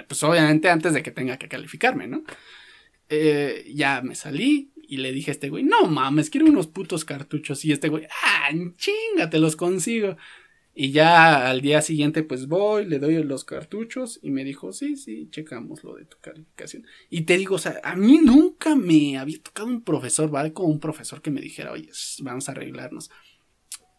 pues obviamente antes de que tenga que calificarme, ¿no? Eh, ya me salí y le dije a este güey, no mames, quiero unos putos cartuchos. Y este güey, ah, chinga, te los consigo. Y ya al día siguiente, pues voy, le doy los cartuchos y me dijo, sí, sí, checamos lo de tu calificación. Y te digo, o sea, a mí nunca me había tocado un profesor, ¿vale? Como un profesor que me dijera, oye, vamos a arreglarnos.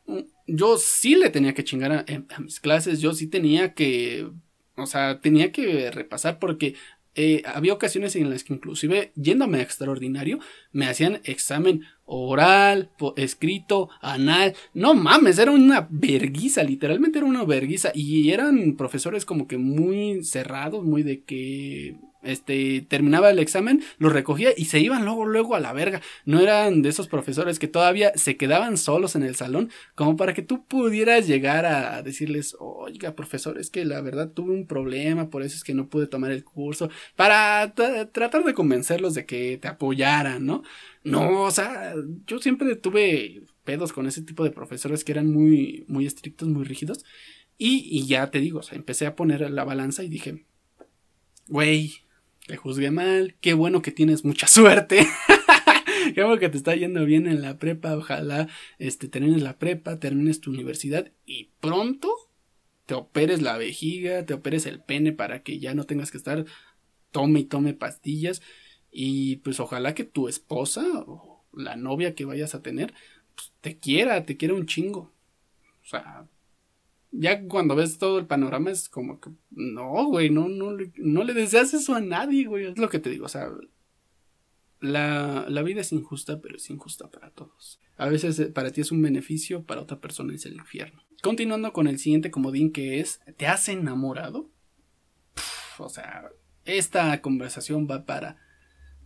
Mm, yo sí le tenía que chingar a mis clases, yo sí tenía que o sea, tenía que repasar porque eh, había ocasiones en las que inclusive yéndome a extraordinario me hacían examen oral, escrito, anal. No mames, era una verguiza, literalmente era una verguiza. Y eran profesores como que muy cerrados, muy de que este, terminaba el examen, lo recogía y se iban luego, luego a la verga. No eran de esos profesores que todavía se quedaban solos en el salón, como para que tú pudieras llegar a decirles, oiga, profesor, es que la verdad tuve un problema, por eso es que no pude tomar el curso, para tratar de convencerlos de que te apoyaran, ¿no? No, o sea, yo siempre tuve pedos con ese tipo de profesores que eran muy, muy estrictos, muy rígidos. Y, y ya te digo, o sea, empecé a poner la balanza y dije, güey, te juzgué mal, qué bueno que tienes mucha suerte. qué bueno que te está yendo bien en la prepa, ojalá este, termines la prepa, termines tu universidad y pronto te operes la vejiga, te operes el pene para que ya no tengas que estar tome y tome pastillas y pues ojalá que tu esposa o la novia que vayas a tener pues, te quiera, te quiera un chingo. O sea, ya cuando ves todo el panorama es como que, no, güey, no, no, no le deseas eso a nadie, güey, es lo que te digo, o sea, La, la vida es injusta, pero es injusta para todos. A veces eh, para ti es un beneficio, para otra persona es el infierno. Continuando con el siguiente comodín que es, ¿te has enamorado? o sea, esta conversación va para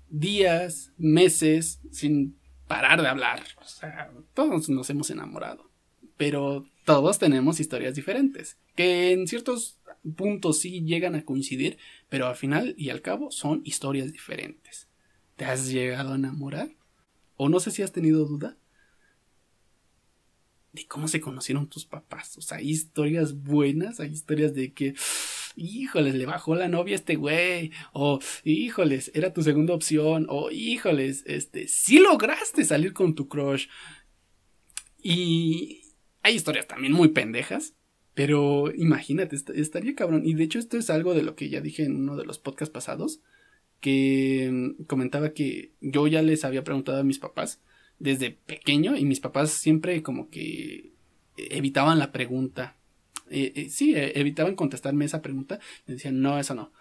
días, meses, sin parar de hablar. O sea, todos nos hemos enamorado. Pero todos tenemos historias diferentes, que en ciertos puntos sí llegan a coincidir, pero al final y al cabo son historias diferentes. ¿Te has llegado a enamorar? O no sé si has tenido duda de cómo se conocieron tus papás. O sea, hay historias buenas, hay historias de que, híjoles, le bajó la novia a este güey. O, híjoles, era tu segunda opción. O, híjoles, este, sí lograste salir con tu crush. Y hay historias también muy pendejas. Pero imagínate, estaría cabrón. Y de hecho esto es algo de lo que ya dije en uno de los podcasts pasados. Que mm, comentaba que yo ya les había preguntado a mis papás desde pequeño y mis papás siempre como que evitaban la pregunta. Eh, eh, sí, eh, evitaban contestarme esa pregunta. Me decían, no, eso no.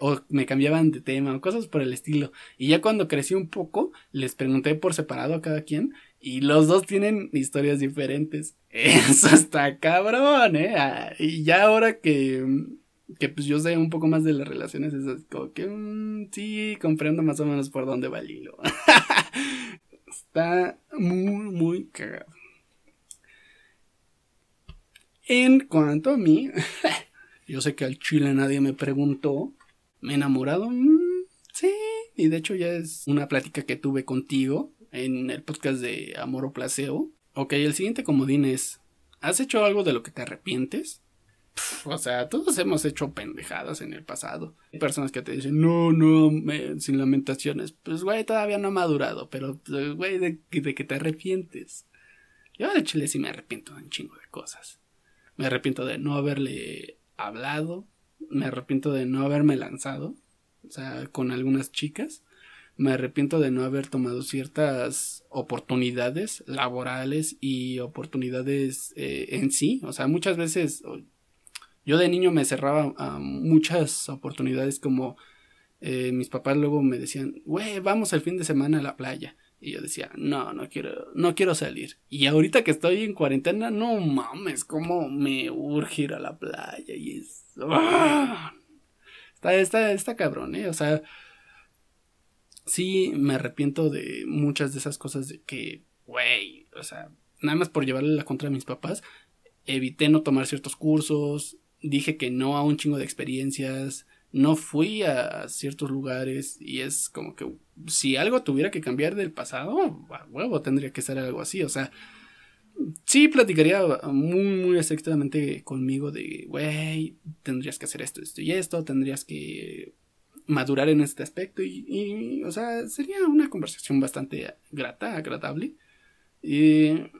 O me cambiaban de tema o cosas por el estilo. Y ya cuando crecí un poco, les pregunté por separado a cada quien y los dos tienen historias diferentes. Eso está cabrón, ¿eh? Ah, y ya ahora que, que pues yo sé un poco más de las relaciones, es como que mm, sí, comprendo más o menos por dónde va el hilo. Está muy, muy cagado. En cuanto a mí, yo sé que al chile nadie me preguntó, ¿me he enamorado? Mm, sí, y de hecho ya es una plática que tuve contigo en el podcast de Amor o Placeo. Ok, el siguiente comodín es, ¿has hecho algo de lo que te arrepientes? o sea, todos hemos hecho pendejadas en el pasado. Hay personas que te dicen, no, no, sin lamentaciones. Pues, güey, todavía no ha madurado, pero, pues, güey, de, de, que te arrepientes. Yo de Chile sí me arrepiento de un chingo de cosas. Me arrepiento de no haberle hablado. Me arrepiento de no haberme lanzado. O sea, con algunas chicas. Me arrepiento de no haber tomado ciertas oportunidades laborales y oportunidades eh, en sí. O sea, muchas veces yo de niño me cerraba a muchas oportunidades como eh, mis papás luego me decían, güey, vamos el fin de semana a la playa. Y yo decía, no, no quiero, no quiero salir. Y ahorita que estoy en cuarentena, no mames, cómo me urge ir a la playa. Y es. ¡Ah! Está, está, está cabrón, ¿eh? O sea, sí me arrepiento de muchas de esas cosas de que, güey, o sea, nada más por llevarle la contra a mis papás, evité no tomar ciertos cursos, dije que no a un chingo de experiencias, no fui a ciertos lugares y es como que si algo tuviera que cambiar del pasado, a huevo tendría que ser algo así, o sea, sí platicaría muy, muy estrictamente conmigo de, güey, tendrías que hacer esto, esto y esto, tendrías que madurar en este aspecto y, o sea, sería una conversación bastante grata, agradable. Y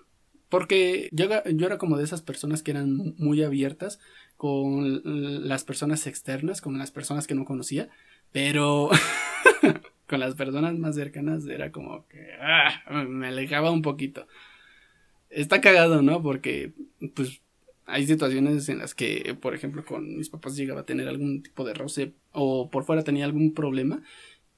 porque yo, yo era como de esas personas que eran muy abiertas con las personas externas, con las personas que no conocía, pero con las personas más cercanas era como que ah, me alejaba un poquito. Está cagado, ¿no? Porque pues hay situaciones en las que, por ejemplo, con mis papás llegaba a tener algún tipo de roce o por fuera tenía algún problema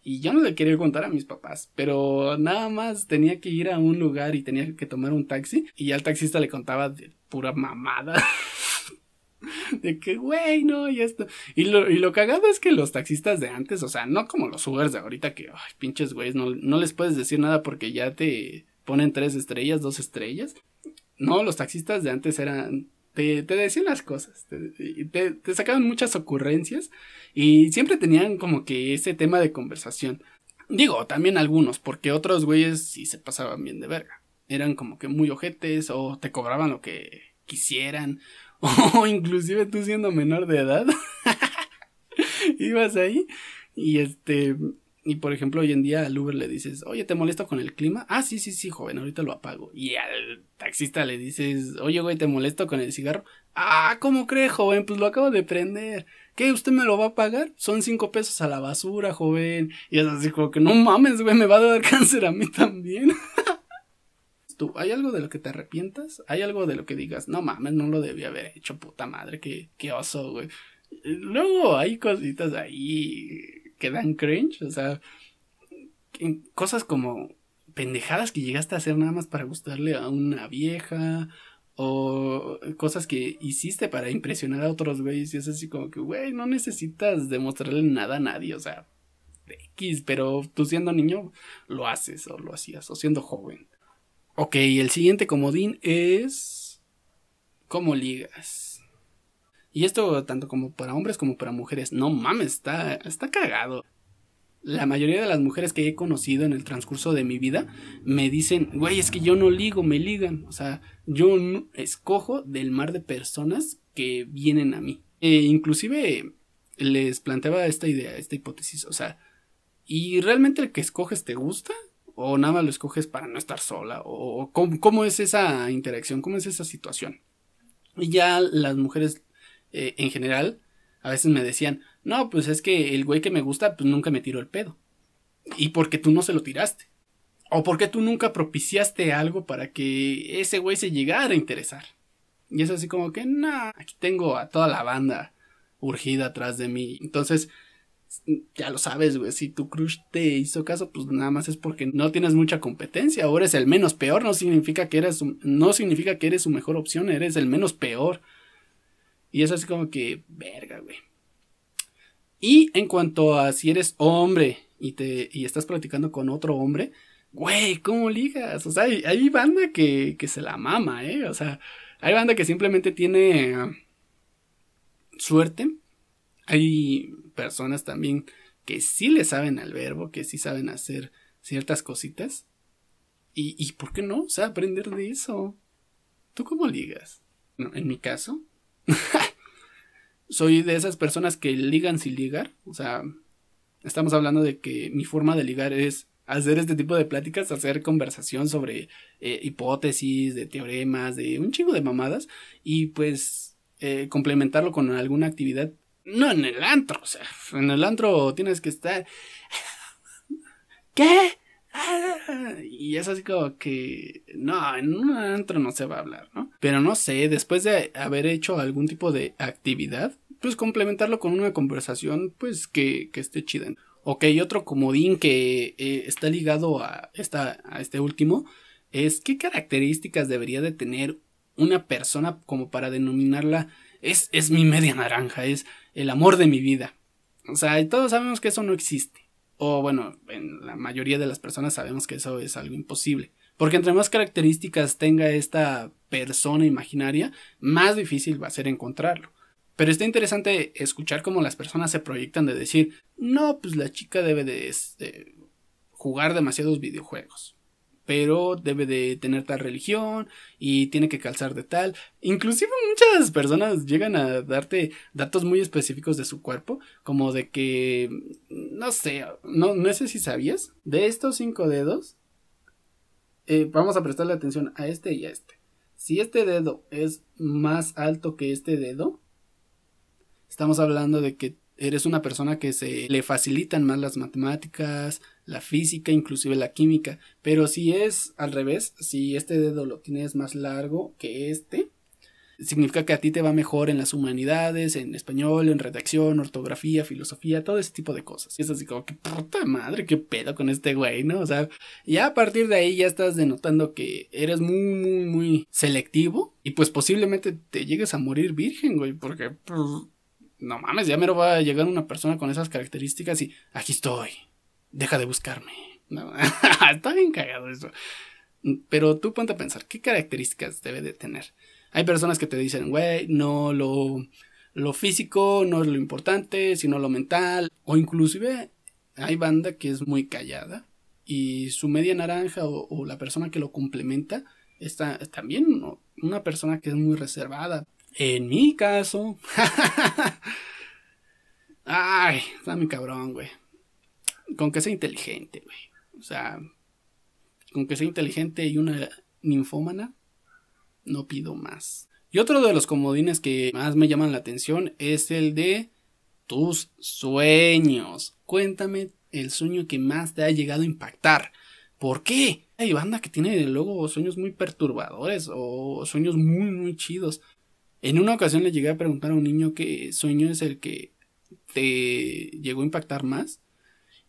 y yo no le quería contar a mis papás, pero nada más tenía que ir a un lugar y tenía que tomar un taxi y al taxista le contaba de pura mamada. de que, güey, no, y esto. Y lo, y lo cagado es que los taxistas de antes, o sea, no como los Ubers de ahorita que, ay, pinches güeyes, no, no les puedes decir nada porque ya te ponen tres estrellas, dos estrellas. No, los taxistas de antes eran te, decían las cosas, te, te, sacaban muchas ocurrencias y siempre tenían como que ese tema de conversación. Digo, también algunos, porque otros güeyes sí se pasaban bien de verga. Eran como que muy ojetes o te cobraban lo que quisieran o inclusive tú siendo menor de edad ibas ahí y este y por ejemplo, hoy en día al Uber le dices, oye, ¿te molesto con el clima? Ah, sí, sí, sí, joven, ahorita lo apago. Y al taxista le dices, oye, güey, ¿te molesto con el cigarro? Ah, ¿cómo cree, joven? Pues lo acabo de prender. ¿Qué? ¿Usted me lo va a pagar? Son cinco pesos a la basura, joven. Y es así como que no mames, güey, me va a dar cáncer a mí también. ¿Tú, ¿Hay algo de lo que te arrepientas? ¿Hay algo de lo que digas, no mames, no lo debía haber hecho, puta madre, qué, qué oso, güey? Luego hay cositas ahí que dan cringe, o sea, cosas como pendejadas que llegaste a hacer nada más para gustarle a una vieja o cosas que hiciste para impresionar a otros güeyes y es así como que, güey, no necesitas demostrarle nada a nadie, o sea, X, pero tú siendo niño lo haces o lo hacías, o siendo joven. Ok, el siguiente comodín es... ¿Cómo ligas? Y esto tanto como para hombres como para mujeres. No mames, está, está cagado la mayoría de las mujeres que he conocido en el transcurso de mi vida me dicen, güey, es que yo no ligo, me ligan. O sea, yo escojo del mar de personas que vienen a mí. E inclusive les planteaba esta idea, esta hipótesis. O sea, ¿y realmente el que escoges te gusta? ¿O nada más lo escoges para no estar sola? ¿O cómo, es esa interacción? ¿Cómo es esa situación? Y ya las mujeres eh, en general a veces me decían, no, pues es que el güey que me gusta, pues nunca me tiró el pedo. Y porque tú no se lo tiraste. O porque tú nunca propiciaste algo para que ese güey se llegara a interesar. Y es así como que, no, aquí tengo a toda la banda urgida atrás de mí. Entonces, ya lo sabes, güey, si tu crush te hizo caso, pues nada más es porque no tienes mucha competencia, o eres el menos peor, no significa que eres, no significa que eres su mejor opción, eres el menos peor. Y es así como que, verga, güey. Y en cuanto a si eres hombre y, te, y estás practicando con otro hombre, güey, ¿cómo ligas? O sea, hay, banda que, que, se la mama, ¿eh? O sea, hay banda que simplemente tiene suerte. Hay personas también que sí le saben al verbo, que sí saben hacer ciertas cositas. Y, y ¿por qué no? O sea, aprender de eso. ¿Tú cómo ligas? en mi caso, soy de esas personas que ligan sin ligar. O sea, estamos hablando de que mi forma de ligar es hacer este tipo de pláticas, hacer conversación sobre eh, hipótesis, de teoremas, de un chingo de mamadas y pues eh, complementarlo con alguna actividad. No en el antro, o sea, en el antro tienes que estar... ¿Qué? Y es así como que, no, en un antro no se va a hablar, ¿no? Pero no sé, después de haber hecho algún tipo de actividad, pues complementarlo con una conversación, pues que, que esté chida. Ok, otro comodín que eh, está ligado a, esta, a este último es qué características debería de tener una persona como para denominarla es, es mi media naranja, es el amor de mi vida. O sea, todos sabemos que eso no existe. O bueno, en la mayoría de las personas sabemos que eso es algo imposible. Porque entre más características tenga esta persona imaginaria, más difícil va a ser encontrarlo. Pero está interesante escuchar cómo las personas se proyectan de decir, no, pues la chica debe de, este, jugar demasiados videojuegos pero debe de tener tal religión y tiene que calzar de tal. Inclusive muchas personas llegan a darte datos muy específicos de su cuerpo, como de que, no sé, no, no sé si sabías, de estos cinco dedos, eh, vamos a prestarle atención a este y a este. Si este dedo es más alto que este dedo, estamos hablando de que eres una persona que se le facilitan más las matemáticas, la física, inclusive la química. Pero si es al revés, si este dedo lo tienes más largo que este, significa que a ti te va mejor en las humanidades, en español, en redacción, ortografía, filosofía, todo ese tipo de cosas. Y es así como que puta madre, qué pedo con este güey, ¿no? O sea, ya a partir de ahí ya estás denotando que eres muy, muy, muy selectivo y pues posiblemente te llegues a morir virgen, güey, porque pues, no mames, ya me lo va a llegar una persona con esas características y aquí estoy, deja de buscarme. Está bien cagado eso. Pero tú ponte a pensar, ¿qué características debe de tener? Hay personas que te dicen, güey, no lo, lo físico no es lo importante, sino lo mental. O inclusive hay banda que es muy callada y su media naranja o, la persona que lo complementa está también una persona que es muy reservada. En mi caso. Ay, está mi cabrón, güey. Con que sea inteligente, güey. O sea, con que sea inteligente y una ninfómana, no pido más. Y otro de los comodines que más me llaman la atención es el de tus sueños. Cuéntame el sueño que más te ha llegado a impactar. ¿Por qué? Hay banda que tiene luego sueños muy perturbadores o sueños muy, muy chidos. En una ocasión le llegué a preguntar a un niño qué sueño es el que te llegó a impactar más.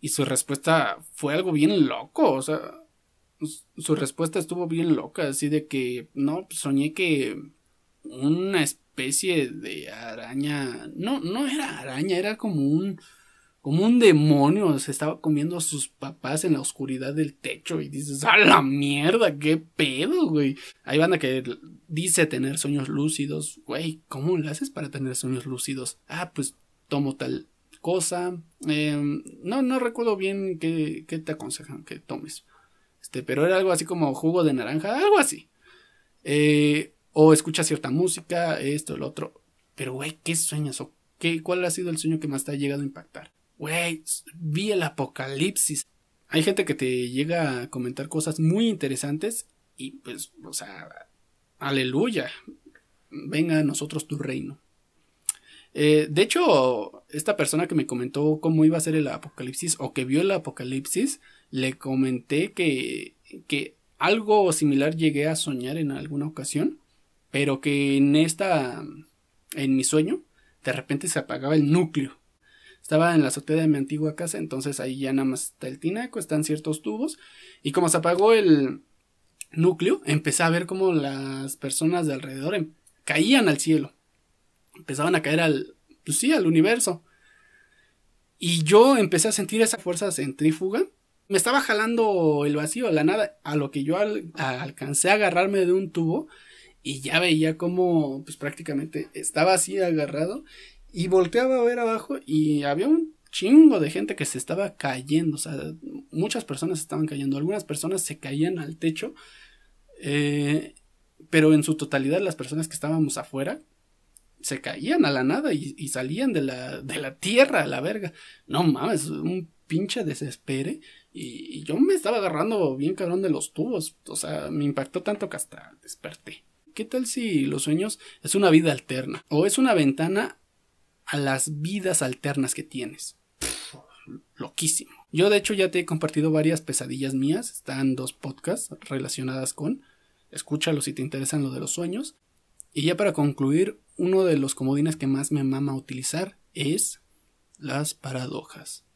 Y su respuesta fue algo bien loco, o sea, su respuesta estuvo bien loca, así de que, no, soñé que una especie de araña, no, no era araña, era como un, como un demonio, se estaba comiendo a sus papás en la oscuridad del techo y dices, a la mierda, qué pedo, güey. Hay banda que dice tener sueños lúcidos, güey, ¿cómo le haces para tener sueños lúcidos? Ah, pues tomo tal cosa, em, no, no recuerdo bien qué, qué te aconsejan que tomes. Este, pero era algo así como jugo de naranja, algo así. Eh, o escucha cierta música, esto, lo otro. Pero, güey, ¿qué sueñas? ¿O qué, cuál ha sido el sueño que más te ha llegado a impactar? Güey, vi el apocalipsis. Hay gente que te llega a comentar cosas muy interesantes y pues, o sea, aleluya. Venga a nosotros tu reino. Eh, de hecho, esta persona que me comentó cómo iba a ser el apocalipsis o que vio el apocalipsis, le comenté que, que algo similar llegué a soñar en alguna ocasión, pero que en esta, en mi sueño, de repente se apagaba el núcleo. Estaba en la azotea de mi antigua casa, entonces ahí ya nada más está el tinaco, están ciertos tubos, y como se apagó el núcleo, empecé a ver cómo las personas de alrededor em, caían al cielo. Empezaban a caer al, pues sí, al universo. Y yo empecé a sentir esa fuerza centrífuga me estaba jalando el vacío, la nada, a lo que yo alcancé a agarrarme de un tubo y ya veía como pues prácticamente estaba así agarrado y volteaba a ver abajo y había un chingo de gente que se estaba cayendo, o sea, muchas personas estaban cayendo, algunas personas se caían al techo, eh, pero en su totalidad las personas que estábamos afuera se caían a la nada y, y salían de la, de la tierra a la verga. No mames, un pinche desespere y, yo me estaba agarrando bien cabrón de los tubos. O sea, me impactó tanto que hasta desperté. ¿Qué tal si los sueños es una vida alterna? O es una ventana a las vidas alternas que tienes. loquísimo. Yo de hecho ya te he compartido varias pesadillas mías. Están dos podcasts relacionadas con. Escúchalo si te interesan lo de los sueños. Y ya para concluir, uno de los comodines que más me mama utilizar es las paradojas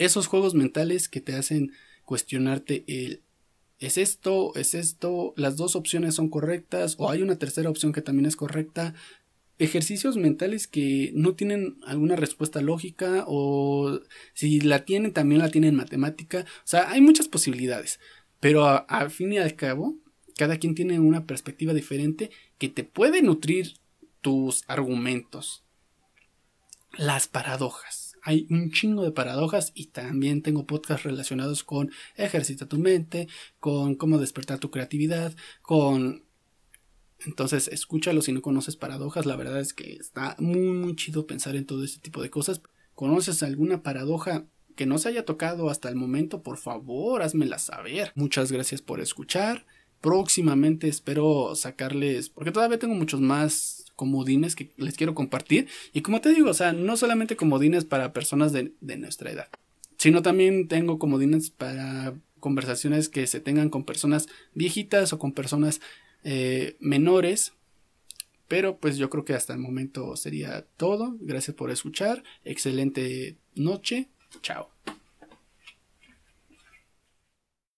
esos juegos mentales que te hacen cuestionarte el ¿es esto? ¿es esto? ¿Las dos opciones son correctas? ¿O hay una tercera opción que también es correcta? Ejercicios mentales que no tienen alguna respuesta lógica o si la tienen también la tienen matemática. O sea, hay muchas posibilidades. Pero al fin y al cabo, cada quien tiene una perspectiva diferente que te puede nutrir tus argumentos. Las paradojas hay un chingo de paradojas y también tengo podcasts relacionados con ejercita tu mente, con cómo despertar tu creatividad, con... Entonces, escúchalo si no conoces paradojas, la verdad es que está muy, muy chido pensar en todo este tipo de cosas. ¿Conoces alguna paradoja que no se haya tocado hasta el momento? Por favor, házmela saber. Muchas gracias por escuchar. Próximamente espero sacarles, porque todavía tengo muchos más comodines que les quiero compartir. Y como te digo, o sea, no solamente comodines para personas de, nuestra edad, sino también tengo comodines para conversaciones que se tengan con personas viejitas o con personas eh, menores. Pero pues yo creo que hasta el momento sería todo. Gracias por escuchar. Excelente noche. Chao.